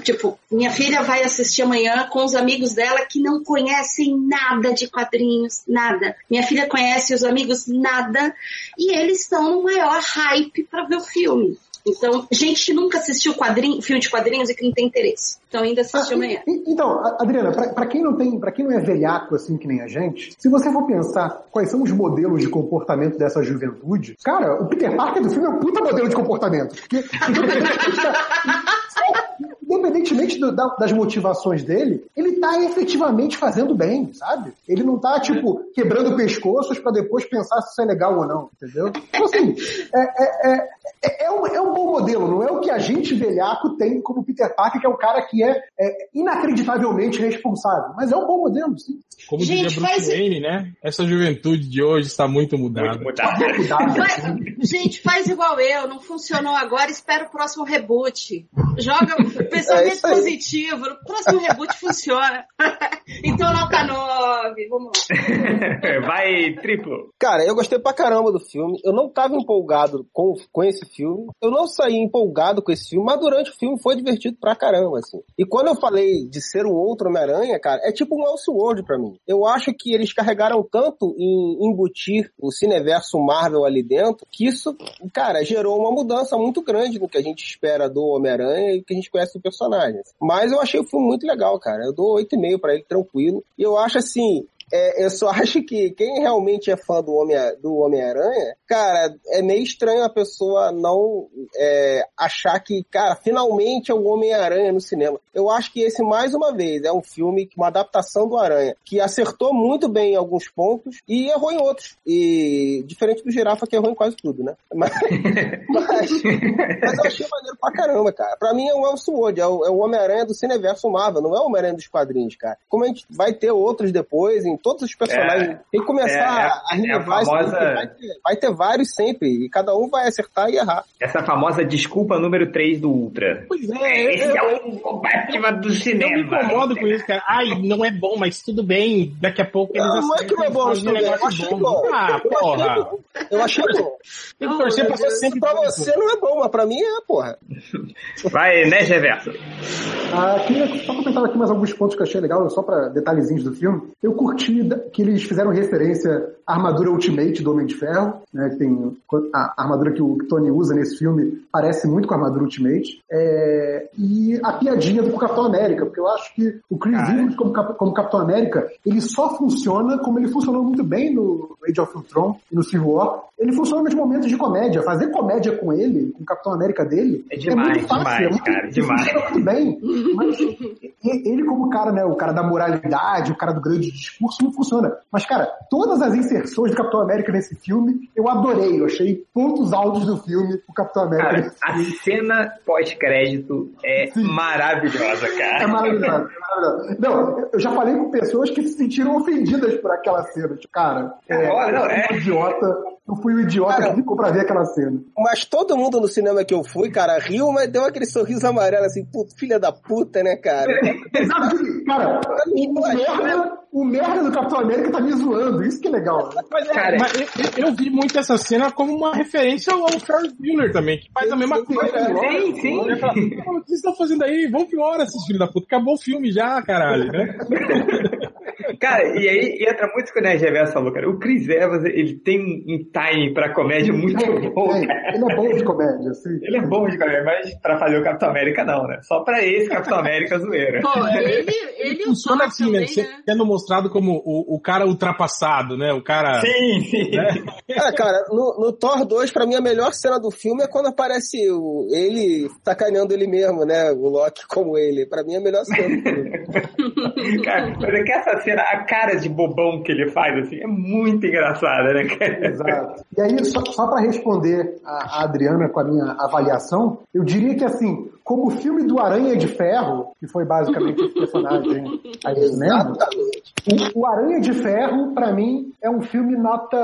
tipo, minha filha vai assistir amanhã com os amigos dela que não conhecem nada de quadrinhos, nada. Minha filha conhece os amigos nada e eles estão no maior hype para ver o filme. Então, gente que nunca assistiu quadrinho, filme de quadrinhos e que não tem interesse. Então ainda assiste ah, amanhã. Então, Adriana, para quem não tem, para quem não é velhaco assim que nem a gente, se você for pensar quais são os modelos de comportamento dessa juventude, cara, o Peter Parker do filme é um puta modelo de comportamento. Porque, independentemente do, da, das motivações dele, ele tá efetivamente fazendo bem, sabe? Ele não tá, tipo, quebrando pescoços para depois pensar se isso é legal ou não, entendeu? Então, assim, é, é, é, é, é, um, é um bom modelo, não é o que a gente velhaco tem como Peter Parker, que é um cara que é, é inacreditavelmente responsável. Mas é um bom modelo, sim. Como gente, diria Bruce faz... Wayne, né? Essa juventude de hoje está muito mudada. Muito mudada. gente, faz igual eu, não funcionou agora, espera o próximo reboot. Joga pensamento é positivo, o próximo reboot funciona. então nota 9, vamos lá. Vai, triplo. Cara, eu gostei pra caramba do filme. Eu não tava empolgado com, com esse filme. Eu não saí empolgado com esse filme, mas durante o filme foi divertido pra caramba, assim. E quando eu falei de ser um outro Homem-Aranha, cara, é tipo um Elseworld pra mim. Eu acho que eles carregaram tanto em embutir o cineverso Marvel ali dentro, que isso, cara, gerou uma mudança muito grande no que a gente espera do Homem-Aranha e que a gente conhece do personagem. Mas eu achei o filme muito legal, cara. Eu dou 8,5 para ele, tranquilo. E eu acho assim, é, eu só acho que quem realmente é fã do Homem-Aranha, do Homem cara, é meio estranho a pessoa não é, achar que, cara, finalmente é o Homem-Aranha no cinema. Eu acho que esse, mais uma vez, é um filme, uma adaptação do Aranha, que acertou muito bem em alguns pontos e errou em outros. E diferente do Girafa, que errou em quase tudo, né? Mas, mas, mas eu achei maneiro pra caramba, cara. Pra mim é o Elseworld, é o, é o Homem-Aranha do Cineverso Marvel, não é o Homem-Aranha dos quadrinhos, cara. Como a gente vai ter outros depois, em todos os personagens. É, tem que começar é, a renovar é a famosa... vai, ter, vai ter vários sempre, e cada um vai acertar e errar. Essa famosa desculpa número 3 do Ultra. Pois é, Esse eu, é o combate do cinema. Eu me incomodo com isso, cara. Ai, não é bom, mas tudo bem. Daqui a pouco eles Não, não é que não é bom, fazem um eu negócio achei bom. bom. Ah, Eu porra. achei bom. Eu achei bom. Tem que torcer pra ser sempre Pra você não é bom, mas pra mim é, porra. Vai, né, Reverso? Ah, queria só comentar aqui mais alguns pontos que eu achei legal, só para detalhezinhos do filme. Eu curti que eles fizeram referência à armadura Ultimate do Homem de Ferro, né? Que tem a armadura que o Tony usa nesse filme parece muito com a armadura Ultimate. É, e a piadinha do Capitão América, porque eu acho que o Chris Cara. Evans como, como Capitão América, ele só funciona como ele funcionou muito bem no Age of Ultron e no Civil War. Ele funciona nos momentos de comédia. Fazer comédia com ele, com o Capitão América dele, É demais, muito fácil. demais, é muito, cara, demais. funciona muito bem. Mas ele como cara, né, o cara da moralidade, o cara do grande discurso, não funciona. Mas, cara, todas as inserções do Capitão América nesse filme, eu adorei. Eu achei pontos altos do filme o Capitão América. Cara, a cena pós-crédito é Sim. maravilhosa, É cara. maravilhoso, é maravilhoso. Não, eu já falei com pessoas que se sentiram ofendidas por aquela cena. Tipo, cara, é, Olha, não, eu fui é. um idiota, eu fui o idiota Cara, que ficou pra ver aquela cena. Mas todo mundo no cinema que eu fui, cara, riu, mas deu aquele sorriso amarelo assim, puto, filha da puta, né, cara? Que, cara, merda, o merda do Capitão América tá me zoando. Isso que é legal. Mas, é, Cara, mas eu, eu vi muito essa cena como uma referência ao Ferris Bueller também, que faz a mesma coisa. Sim, sim. Ele fala, "Pô, O que vocês estão fazendo aí? Vamos embora, esses filhos da puta. Acabou o filme já, caralho, né? Cara, e aí entra muito com o Nerd Reverso falou, cara. O Chris Evans, ele tem um time pra comédia muito bom, É, ele é bom de comédia, assim. Ele é bom de comédia, mas pra fazer o Capitão América não, né? Só pra esse Capitão América zoeira. Pô, ele, ele Funciona assim, né? também, né? Sendo mostrado como o, o cara ultrapassado, né? O cara. Sim, sim. Ah, cara, no, no Thor 2, pra mim, a melhor cena do filme é quando aparece o, ele sacaneando ele mesmo, né? O Loki como ele. Pra mim, é a melhor cena do filme. Cara, mas é que essa cena, a cara de bobão que ele faz, assim, é muito engraçada, né? Exato. E aí, só, só para responder a, a Adriana com a minha avaliação, eu diria que assim, como o filme do Aranha de Ferro, que foi basicamente esse personagem aí Exatamente. o, o Aranha de Ferro, pra mim, é um filme nota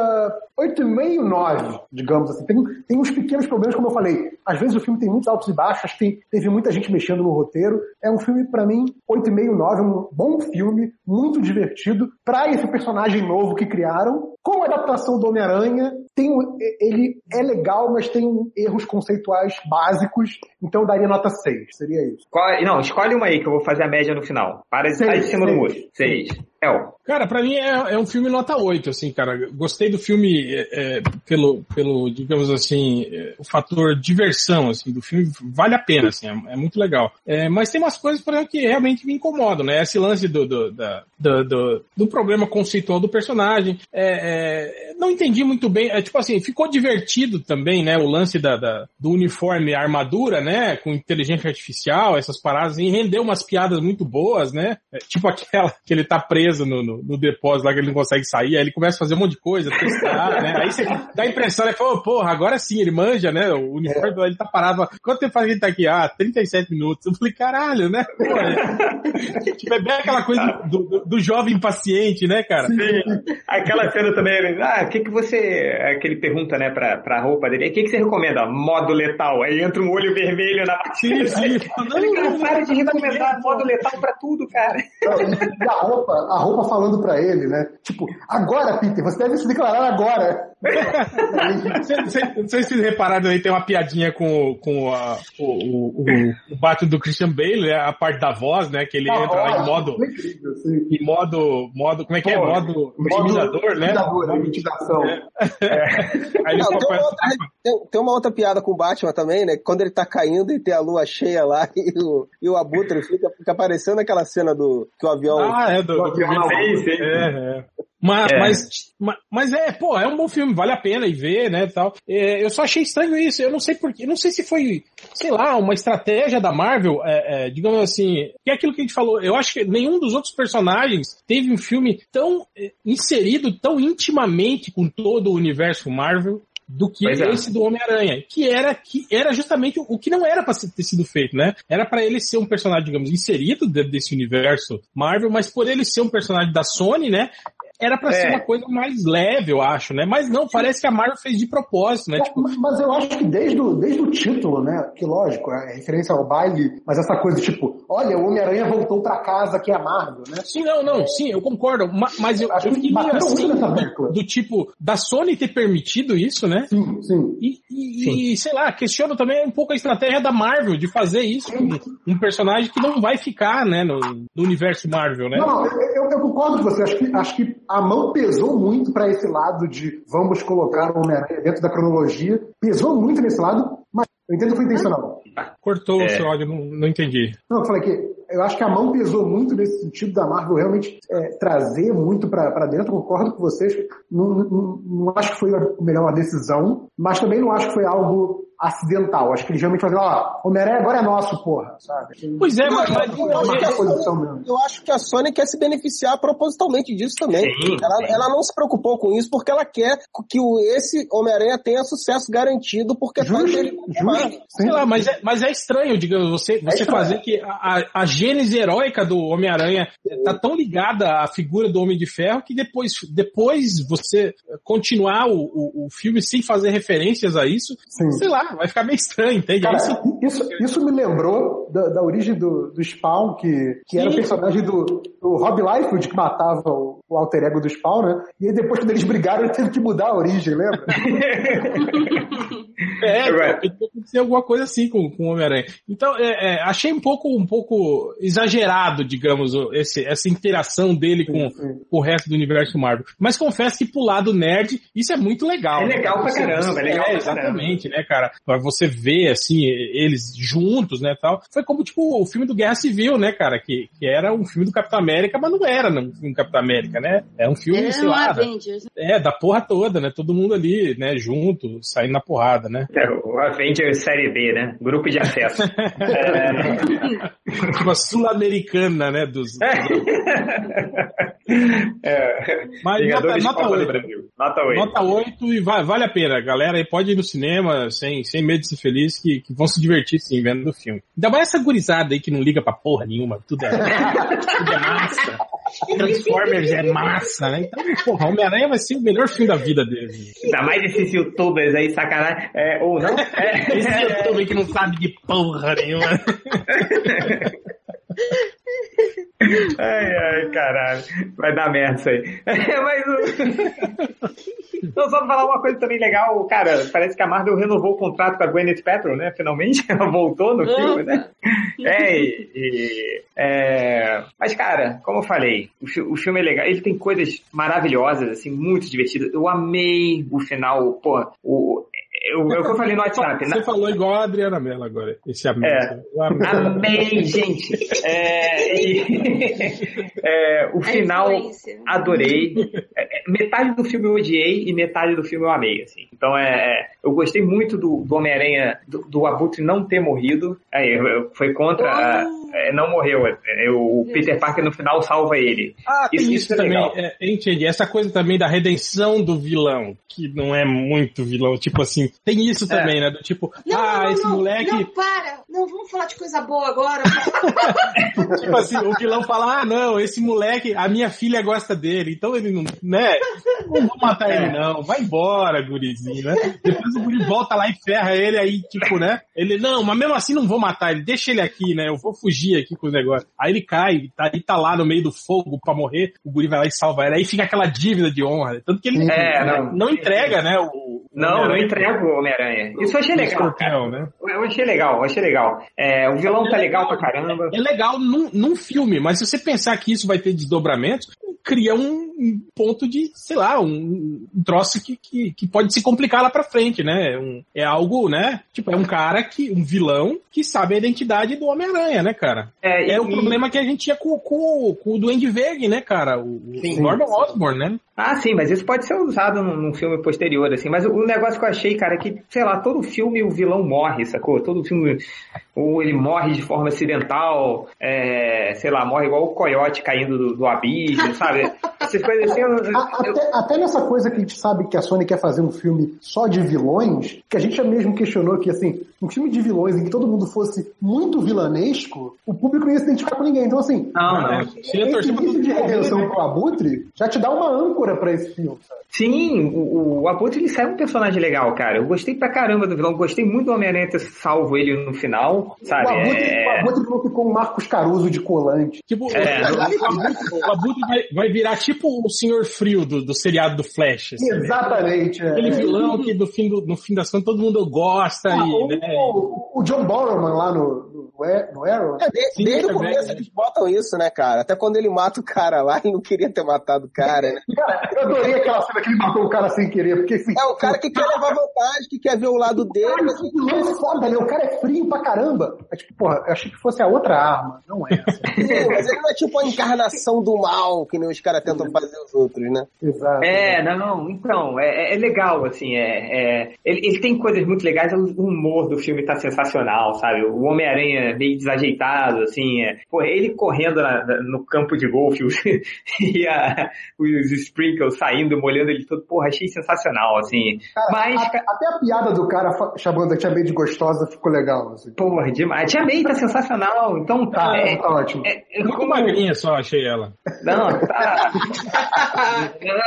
8,5, 9, digamos assim. Tem, tem uns pequenos problemas, como eu falei. Às vezes o filme tem muitos altos e baixos, tem, teve muita gente mexendo no roteiro. É um filme, pra mim, 8,5, 9, um bom filme, muito divertido, pra esse personagem novo que criaram. Como a adaptação do Homem-Aranha, tem, ele é legal, mas tem erros conceituais básicos, então eu daria nota 6, seria isso. Qual, não, escolhe uma aí que eu vou fazer a média no final. Para de estar cima do muro. 6. Hell. Cara, para mim é, é, um filme nota 8, assim, cara. Gostei do filme é, é pelo, pelo, digamos assim, é, o fator diversão, assim, do filme vale a pena, assim, é, é muito legal. mas tem umas coisas, por exemplo, que realmente me incomodam, né? Esse lance do, do, da, do, do, do, problema conceitual do personagem. não entendi muito bem, é tipo assim, ficou divertido também, né? O lance da, da do uniforme, armadura, né? Com inteligência artificial, essas paradas, e rendeu umas piadas muito boas, né? tipo aquela que ele tá preso no, no, no depósito lá que ele não consegue sair, aí ele começa a fazer um monte de coisa, testar, né? Aí você dá a impressão, né? Fala, porra, agora sim, ele manja, né? O uniforme, ele tá parado. Quanto tempo faz que ele tá aqui? Ah, 37 minutos. Eu falei, caralho, né? Pô, é, tipo, é bem aquela coisa do, do, do jovem paciente, né, cara? Aquela cena também, ele, ah, o que que você, é que ele pergunta, né, pra, pra roupa dele, o que que você recomenda? Modo letal. Aí entra um olho vermelho na Sim, sim. Cara, para de recomendar modo letal pra tudo, cara. E a roupa, a roupa falando pra ele, né? Tipo, agora, Peter, você deve se declarar agora. Não sei se vocês repararam aí, tem uma piadinha com, com a, o, o, o, do Christian Bale, né, a parte da voz, né? Que ele Tá entra lá em modo. foi incrível, assim. Em modo. modo como é que é? Pô, Modo intimidador, né? Intimidador, né? Intimidação. Aí ele Não, tem, uma outra, tem, tem uma outra piada com o Batman também, né? Quando ele tá caindo e tem a lua cheia lá e o, e o Abutre fica, fica aparecendo aquela cena do que o avião. Ah, é, do, do, Sim, sim. É, é. Mas, É. mas, mas, é, pô, é um bom filme, vale a pena ir ver, né, tal. É, eu só achei estranho isso, eu não sei porquê, não sei se foi, sei lá, uma estratégia da Marvel, é, é, digamos assim, que é aquilo que a gente falou, eu acho que nenhum dos outros personagens teve um filme tão é, inserido, tão intimamente com todo o universo Marvel, do que Pois é. esse do Homem-Aranha, que era que era justamente o, o que não era para ter sido feito, né? Era para ele ser um personagem, digamos, inserido dentro desse universo Marvel, mas por ele ser um personagem da Sony, né? Era pra ser É. uma coisa mais leve, eu acho, né? Mas não, parece que a Marvel fez de propósito, né? É, Tipo, mas eu acho que desde o, desde o título, né? Que lógico, é referência ao baile, mas essa coisa tipo, olha, o Homem-Aranha voltou pra casa que é a Marvel, né? sim, não, não, sim, eu concordo. ma- Mas eu, Acho eu que fiquei meio assim, tecla. do tipo, da Sony ter permitido isso, né? Sim, sim. E, e- e, sei lá, questiono também um pouco a estratégia da Marvel de fazer isso com um personagem que não vai ficar, né, no, no universo Marvel, né? Não, não, eu, eu concordo com você. Acho que, acho que a mão pesou muito pra esse lado de vamos colocar o Homem-Aranha dentro da cronologia. Pesou muito nesse lado, mas eu entendo que foi intencional. Cortou É. o seu áudio, não, não entendi. Não, eu falei que eu acho que a mão pesou muito nesse sentido da Marvel realmente é, trazer muito pra dentro. Concordo com vocês. Não, não, não acho que foi a melhor decisão, mas também não acho que foi algo acidental. Acho que eles realmente fazem, ó, Homem-Aranha agora é nosso, porra, sabe? Pois é, mas, mas- eu acho que É a Sony, mesmo. eu acho que a Sony quer se beneficiar propositalmente disso também. Sim, ela, sim. ela não se preocupou com isso porque ela quer que o, esse Homem-Aranha tenha sucesso garantido porque faz Justo, ele justo. Sim. sei lá, mas é, mas é estranho, digamos, você, você estranho. fazer que a, a- a gênese heróica do Homem-Aranha tá tão ligada à figura do Homem de Ferro que depois, depois você continuar o, o, o filme sem fazer referências a isso, Sim. sei lá, vai ficar meio estranho, entende? Cara, Aí você- isso, isso me lembrou da, da origem do, do Spawn, que, que era o personagem do, do Rob Liefeld que matava o, o alter ego do Spawn, né? E aí depois, quando eles brigaram, ele teve que mudar a origem, lembra? É, tem que acontecer alguma coisa assim com, com o Homem-Aranha. Então, é, é, achei um pouco, um pouco exagerado, digamos, esse, essa interação dele com, sim. com o resto do universo Marvel. Mas confesso que pro lado nerd, isso é muito legal. É né? legal pra Você- caramba, é legal pra exatamente, né, cara? Pra você ver, assim, eles juntos, né, tal. Foi como, tipo, o filme do Guerra Civil, né, cara? Que, que era um filme do Capitão América, mas não era um filme do Capitão América, né? É um filme, É sei lá, da- Avengers. é, da porra toda, né? Todo mundo ali, né, junto, saindo na porrada, né? É, o Avengers Série B, né? Grupo de acesso. É, tipo a sul-americana, né? Dos, é, Mas Vingadores nota- nota Copa do oito. Brasil. Nota 8. Nota 8 e vai, vale a pena, galera. Aí pode ir no cinema sem, sem medo de ser feliz, que, que vão se divertir sim vendo o filme. Ainda mais essa gurizada aí que não liga pra porra nenhuma. Tudo é, tudo é massa. Transformers é massa, né? Então, porra, Homem-Aranha vai ser o melhor filme da vida deles. Ainda mais esses youtubers aí, sacanagem. É, ou não. É, Esse YouTube aí que não sabe de porra nenhuma. Ai, ai, caralho. Vai dar merda isso aí. Mas o... Então, só pra falar uma coisa também legal, cara, parece que a Marvel renovou o contrato com a Gwyneth Paltrow, né? Finalmente, ela voltou no filme, né? É, e, e- é... Mas, cara, como eu falei, o, o filme é legal, ele tem coisas maravilhosas, assim, muito divertidas. Eu amei o final, pô, o... Eu, é o que eu falei no WhatsApp, Você né? falou igual a Adriana Mello agora. Esse amigo. É. Amei. Gente. É, e- é, o A final influência. adorei. É, é, metade do filme eu odiei e metade do filme eu amei, assim. Então é, é, eu gostei muito do, do Homem-Aranha, do, do Abutre não ter morrido. Aí, eu- eu- foi contra, a- é, não morreu. É, o Peter Parker no final salva ele. Ah, tem Isso- isso, isso também. É, entendi. Essa coisa também da redenção do vilão, que não é muito vilão. Tipo assim, tem isso É. também, né? Do tipo, Não, ah, não, esse não, moleque. Não, para. Não, vamos falar de coisa boa agora. Tipo assim, o vilão fala, ah, não, esse moleque, a minha filha gosta dele, então ele não, né? Não vou matar É. ele não, vai embora, gurizinho, né? Depois o guri volta lá e ferra ele, aí, tipo, né? Ele, não, mas mesmo assim não vou matar ele, deixa ele aqui, né? Eu vou fugir aqui com os negócios. Aí ele cai, tá, aí tá lá no meio do fogo pra morrer, o guri vai lá e salva ele, aí fica aquela dívida de honra. Tanto que ele É, não, não. entrega, né? O, Não, não entrega o Homem-Aranha. Isso eu achei pro legal, escorpião, né? Eu achei legal, eu achei legal. É, o vilão tá legal pra caramba. É legal num, num filme, mas se você pensar que isso vai ter desdobramentos, cria um, ponto de, sei lá, um, um troço que, que, que pode se complicar lá pra frente, né? É Um, é algo, né? Tipo, é um cara que, um vilão que sabe a identidade do Homem-Aranha, né, cara? É, É e- o problema que a gente tinha com, com, com o Duende Verde, né, cara? O, o. Norman Osborn, né? Ah, sim, mas isso pode ser usado num, num filme posterior, assim. Mas o, o negócio que eu achei, cara, é que, sei lá, todo filme o vilão morre, sacou? Todo filme, ou ele morre de forma acidental, é, sei lá, morre igual o coiote caindo do, do abismo, sabe? essas coisas assim. Eu, eu, até, até, nessa coisa que a gente sabe que a Sony quer fazer um filme só de vilões, que a gente já mesmo questionou que, assim, um filme de vilões em que todo mundo fosse muito vilanesco, o público não ia se identificar com ninguém. Então, assim, não, não. esse início de redenção pro Abutre já te dá uma âncora para esse filme. Sabe? Sim, o, o Abutre ele sai um personagem legal, cara. Eu gostei pra caramba do vilão, gostei muito do Homem-Aranha ter salvo ele no final, sabe? O Abutre, é... o Abutre não ficou um Marcos Caruso de colante. Tipo, é. o, Abutre, o Abutre vai, vai, virar tipo o Senhor Frio do, do seriado do Flash. Assim, né? Exatamente. Né? Aquele vilão que no fim, do, no fim das contas todo mundo gosta. Ah, e, o, né? O, o John Borman lá no, no Arrow. É, desde, Sim, desde o começo eles botam isso, né, cara? Até quando ele mata o cara lá, ele não queria ter matado o cara, né? Cara, eu adorei aquela cena que ele matou o cara sem querer, porque assim, É o cara que quer levar vantagem, que quer ver o lado dele. Cara, mas... Que foda, né? O cara é frio pra caramba. É tipo, porra, eu achei que fosse a outra arma, não é essa. Sim, mas ele não é tipo a encarnação do mal que nem os caras tentam fazer os outros, né? Exato. É, não, então, é, é legal, assim, é, é ele, ele, tem coisas muito legais, o humor do filme tá sensacional, sabe? O Homem-Aranha meio desajeitado, assim, é, porra, ele correndo na, no campo de golfe e a, os sprinkles saindo, molhando ele todo, porra, achei sensacional, assim. Cara, Mas, a, até a piada do cara chamando a Tia May de gostosa ficou legal, assim. Porra, demais. A Tia May tá sensacional, então tá. Ah, é, tá ótimo. É, é, Muito como... magrinha só, achei ela. Não, tá.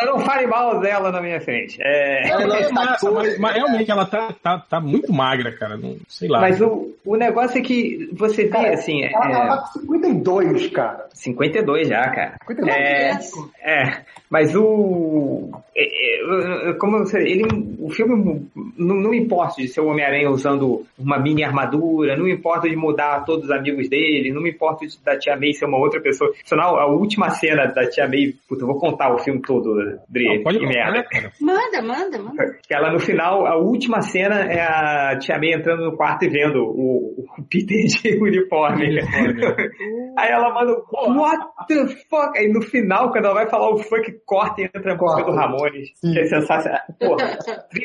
não fale mal dela na minha frente. É... Ela é massa, mas, mas, realmente ela tá, tá, tá muito magra, cara. Não, sei lá. Mas o, o negócio é que você vê, cara, assim. Ela, é... ela tá com 52, cara. 52 já, cara. 52. É, é, mas o. É, é, como você, ele, o filme não, não importa de ser o Homem-Aranha usando uma mini armadura, não importa de mudar todos os amigos dele, não me importa de, da Tia May ser uma outra pessoa. Senão, a última cena da Tia May, puta, eu vou contar o filme todo, Dri, pode que merda. Manda, manda, manda. Que ela no final, a última cena é a Tia May entrando no quarto e vendo o, o Peter de uniforme. uniforme. Aí ela manda, what the fuck? Aí no final, quando ela vai falar o fuck, corta e entra a música do Ramones. Que é sensacional. Porra,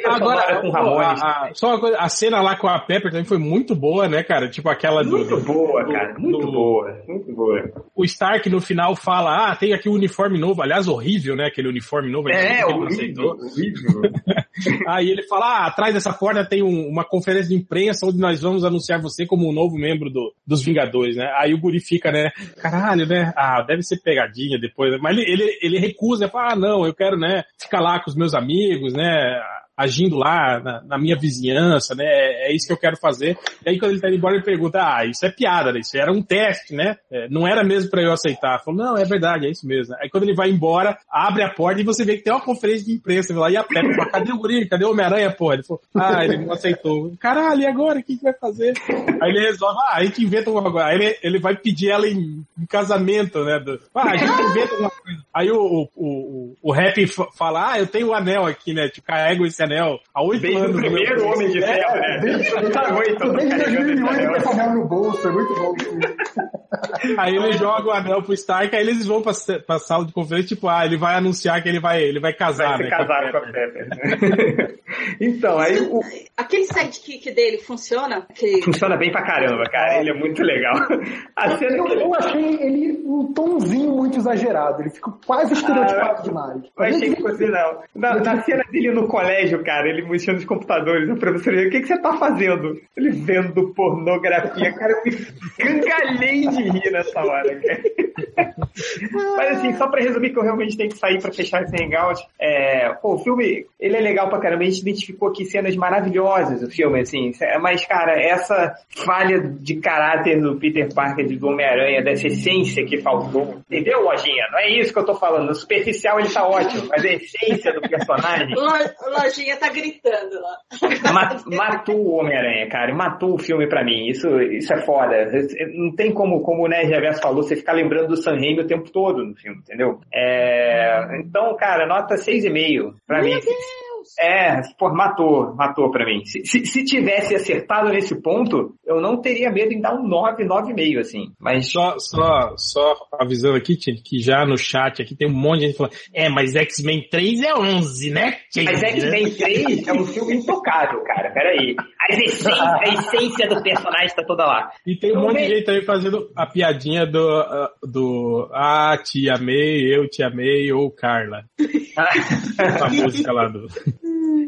Agora, com Ramones. A, a, só uma coisa, a cena lá com a Pepper também foi muito boa, né, cara? Tipo aquela muito do. Muito boa, do, cara. Muito do, boa. Muito boa. O Stark no final fala: ah, tem aqui um uniforme novo. Aliás, horrível, né? Aquele uniforme novo. É, horrível. horrível. Aí ele fala: ah, atrás dessa porta tem um, uma conferência de imprensa onde nós vamos anunciar você como um novo membro do, dos Vingadores, né? Aí o Guri fica, né? Caralho, né? Ah, deve ser pegadinha depois. Mas ele, ele, ele recusa, fala, ah, não, eu quero, né, ficar lá com os meus amigos, né? Agindo lá na, na, minha vizinhança, né? É, é, isso que eu quero fazer. E aí quando ele tá indo embora, ele pergunta, ah, isso é piada, né? Isso era um teste, né? É, não era mesmo para eu aceitar. Falou, não, é verdade, é isso mesmo. Aí quando ele vai embora, abre a porta e você vê que tem uma conferência de imprensa lá, e a Pepe fala, cadê o guri? Cadê o Homem-Aranha, porra? Ele falou, ah, ele não aceitou. Caralho, e agora? O que, que vai fazer? Aí ele resolve, ah, a gente inventa uma coisa. Aí ele, ele vai pedir ela em, em casamento, né? Do, ah, a gente inventa uma coisa. Aí o, o, o, o fala, ah, eu tenho o um anel aqui, né? Te carrego esse anel há oito anos. o primeiro Homem de Ferro, né? Tá oito Desde 2008 com esse anel no bolso, é muito bom. aí ele joga o anel pro Stark, aí eles vão pra, pra sala de conferência, tipo, ah, ele vai anunciar que ele vai, ele vai casar, vai né? casar com a Pepper. então, aí o... Aquele sidekick dele funciona? Aquele... Funciona bem pra caramba, cara. Ele é muito legal. A cena eu, que... eu achei ele um tomzinho muito exagerado. Ele fica quase estereotipado ah, demais. Eu achei que fosse não. Na, na cena dele no colégio, cara, ele mexendo nos computadores, a professora, o que, que você tá fazendo? Ele vendo pornografia, cara, eu me engalhei de rir nessa hora, cara. Mas assim, só pra resumir que eu realmente tenho que sair pra fechar esse hangout, é, pô, o filme, ele é legal pra caramba, a gente identificou aqui cenas maravilhosas do filme, assim, mas cara, essa falha de caráter do Peter Parker do Homem-Aranha, dessa essência que faltou, entendeu, Lojinha? Não é isso que eu tô falando, no superficial ele tá ótimo, mas a essência do personagem... Lojinha tá gritando lá. Matou o Homem-Aranha, cara, matou o filme pra mim, isso, isso é foda, não tem como, como o Nerd Reverso falou, você ficar lembrando do Sam Raimi o tempo todo no filme, entendeu? É, então, cara, nota 6,5 pra Meu mim. Deus. É, pô, matou, matou pra mim. Se, se, se tivesse acertado nesse ponto, eu não teria medo em dar um 9, 9,5, assim. Mas Só, só, só avisando aqui, Tia, que já no chat aqui tem um monte de gente falando, é, mas X-Men 3 é 11, né? Tia?" Mas X-Men 3 é um filme intocável, cara. Peraí. A essência, a essência do personagem tá toda lá. E tem um Eu monte de gente aí fazendo a piadinha do, ah, do Ah, te amei, eu te amei, ou Carla. A música lá do.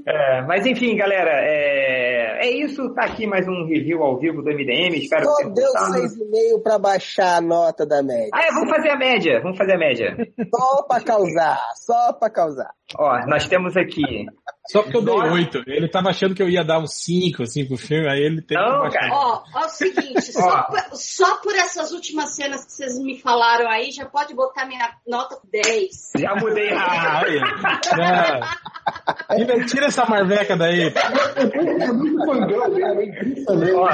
É, mas enfim, galera, é, é isso. Tá aqui mais um review ao vivo do MDM. Espero Só que tenham deu gostado. 6,5 pra baixar a nota da média. Ah, é, vamos fazer a média. Vamos fazer a média. Só pra causar, só pra causar. Ó, nós temos aqui. Só porque eu dei. 8. Ele tava achando que eu ia dar um 5, assim, pro filme, aí ele teve Não, que. Ó, ó, o seguinte, só, por, só por essas últimas cenas que vocês me falaram aí, já pode botar minha nota 10. Já mudei. Ah, olha. Ah. Tira, tira essa marveca daí. É muito fangão mesmo, é impressionante. Ó,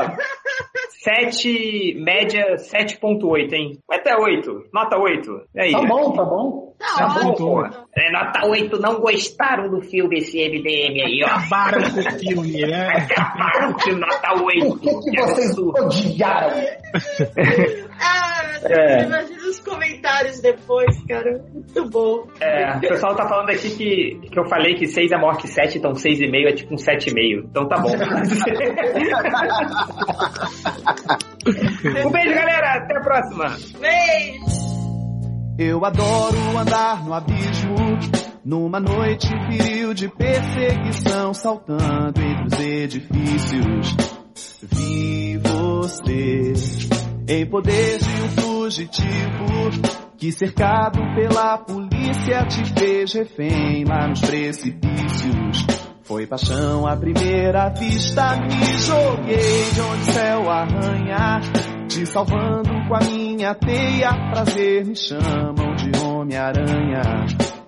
7, média 7.8, hein? Até 8. Nota 8. E aí? Tá bom, tá bom. Tá, Tá bom, ótimo. pô. É, nota 8, não gostaram do filme esse MDM aí, ó. Acabaram com o filme, né? Acabaram com nota 8. Por que, que vocês odiaram? Ah, É. imagina os comentários depois, cara. Muito bom. É, o pessoal tá falando aqui que, que eu falei que 6 é maior que 7, então 6,5 é tipo um 7,5. Então tá bom. um beijo, galera. Até a próxima. Beijo. Eu adoro andar no abismo, numa noite viril de perseguição, saltando entre os edifícios. Vi você em poder de um fugitivo que cercado pela polícia te fez refém lá nos precipícios. Foi paixão à primeira vista, me joguei de onde o céu arranha, te salvando com a minha teia. Prazer me chamam de Homem-Aranha,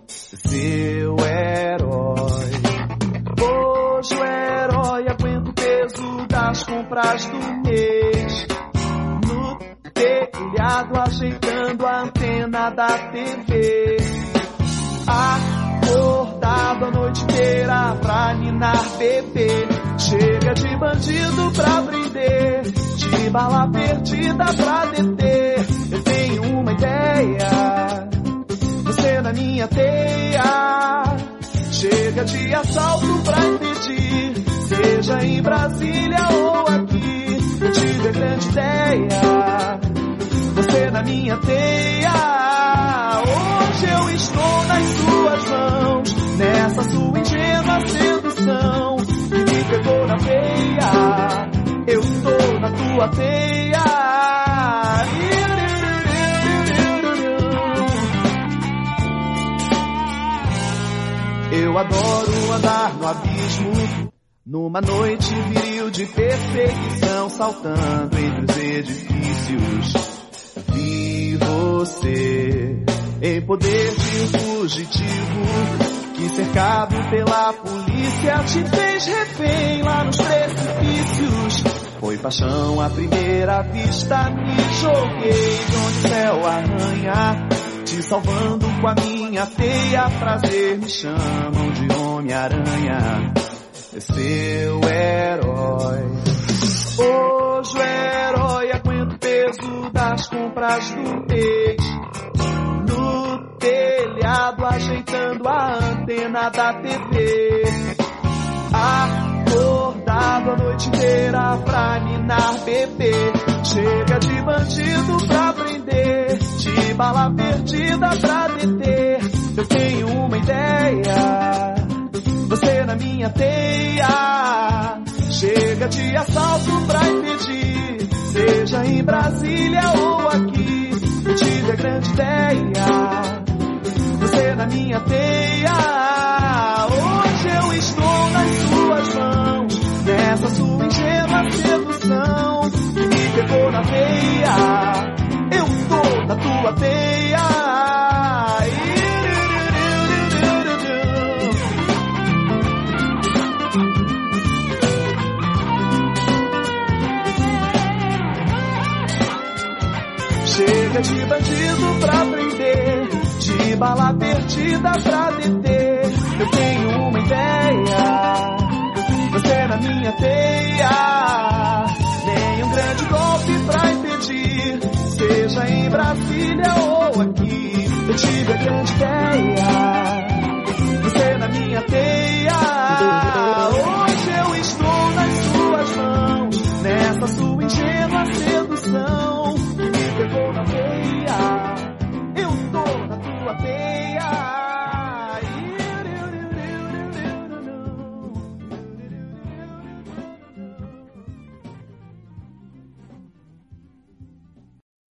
seu herói. Hoje o herói aguenta o peso das compras do mês. No telhado ajeitando a antena da TV. Acordado a noite inteira pra ninar bebê. Chega de bandido pra prender, de bala perdida pra deter. Eu tenho uma ideia, você na minha teia. Chega de assalto pra impedir, seja em Brasília ou aqui. Eu tive a grande ideia, você na minha teia. Hoje eu estou nas suas mãos, nessa sua ingênua sedução que me pegou na veia. Eu estou na tua teia. Eu adoro andar no abismo, numa noite viril de perseguição, saltando entre os edifícios. Você em poder de um fugitivo que cercado pela polícia te fez refém lá nos precipícios. Foi paixão à primeira vista, me joguei de onde o céu arranha, te salvando com a minha teia. Prazer me chamam de Homem-Aranha, seu herói. Hoje o das compras do mês. No telhado ajeitando a antena da TV. Acordado a noite inteira pra ninar bebê. Chega de bandido pra prender, de bala perdida pra deter. Eu tenho uma ideia, você na minha teia. Chega de assalto pra impedir, seja em Brasília ou aqui. Eu tive a grande ideia, você na minha teia. Hoje eu estou nas suas mãos, nessa sua ingênua sedução que me pegou na veia. Eu tô na tua teia. briga de bandido pra prender, de bala perdida pra deter. Eu tenho uma ideia, você é na minha teia. Nem um grande golpe pra impedir, seja em Brasília ou aqui. Eu tive a grande ideia, você é na minha teia.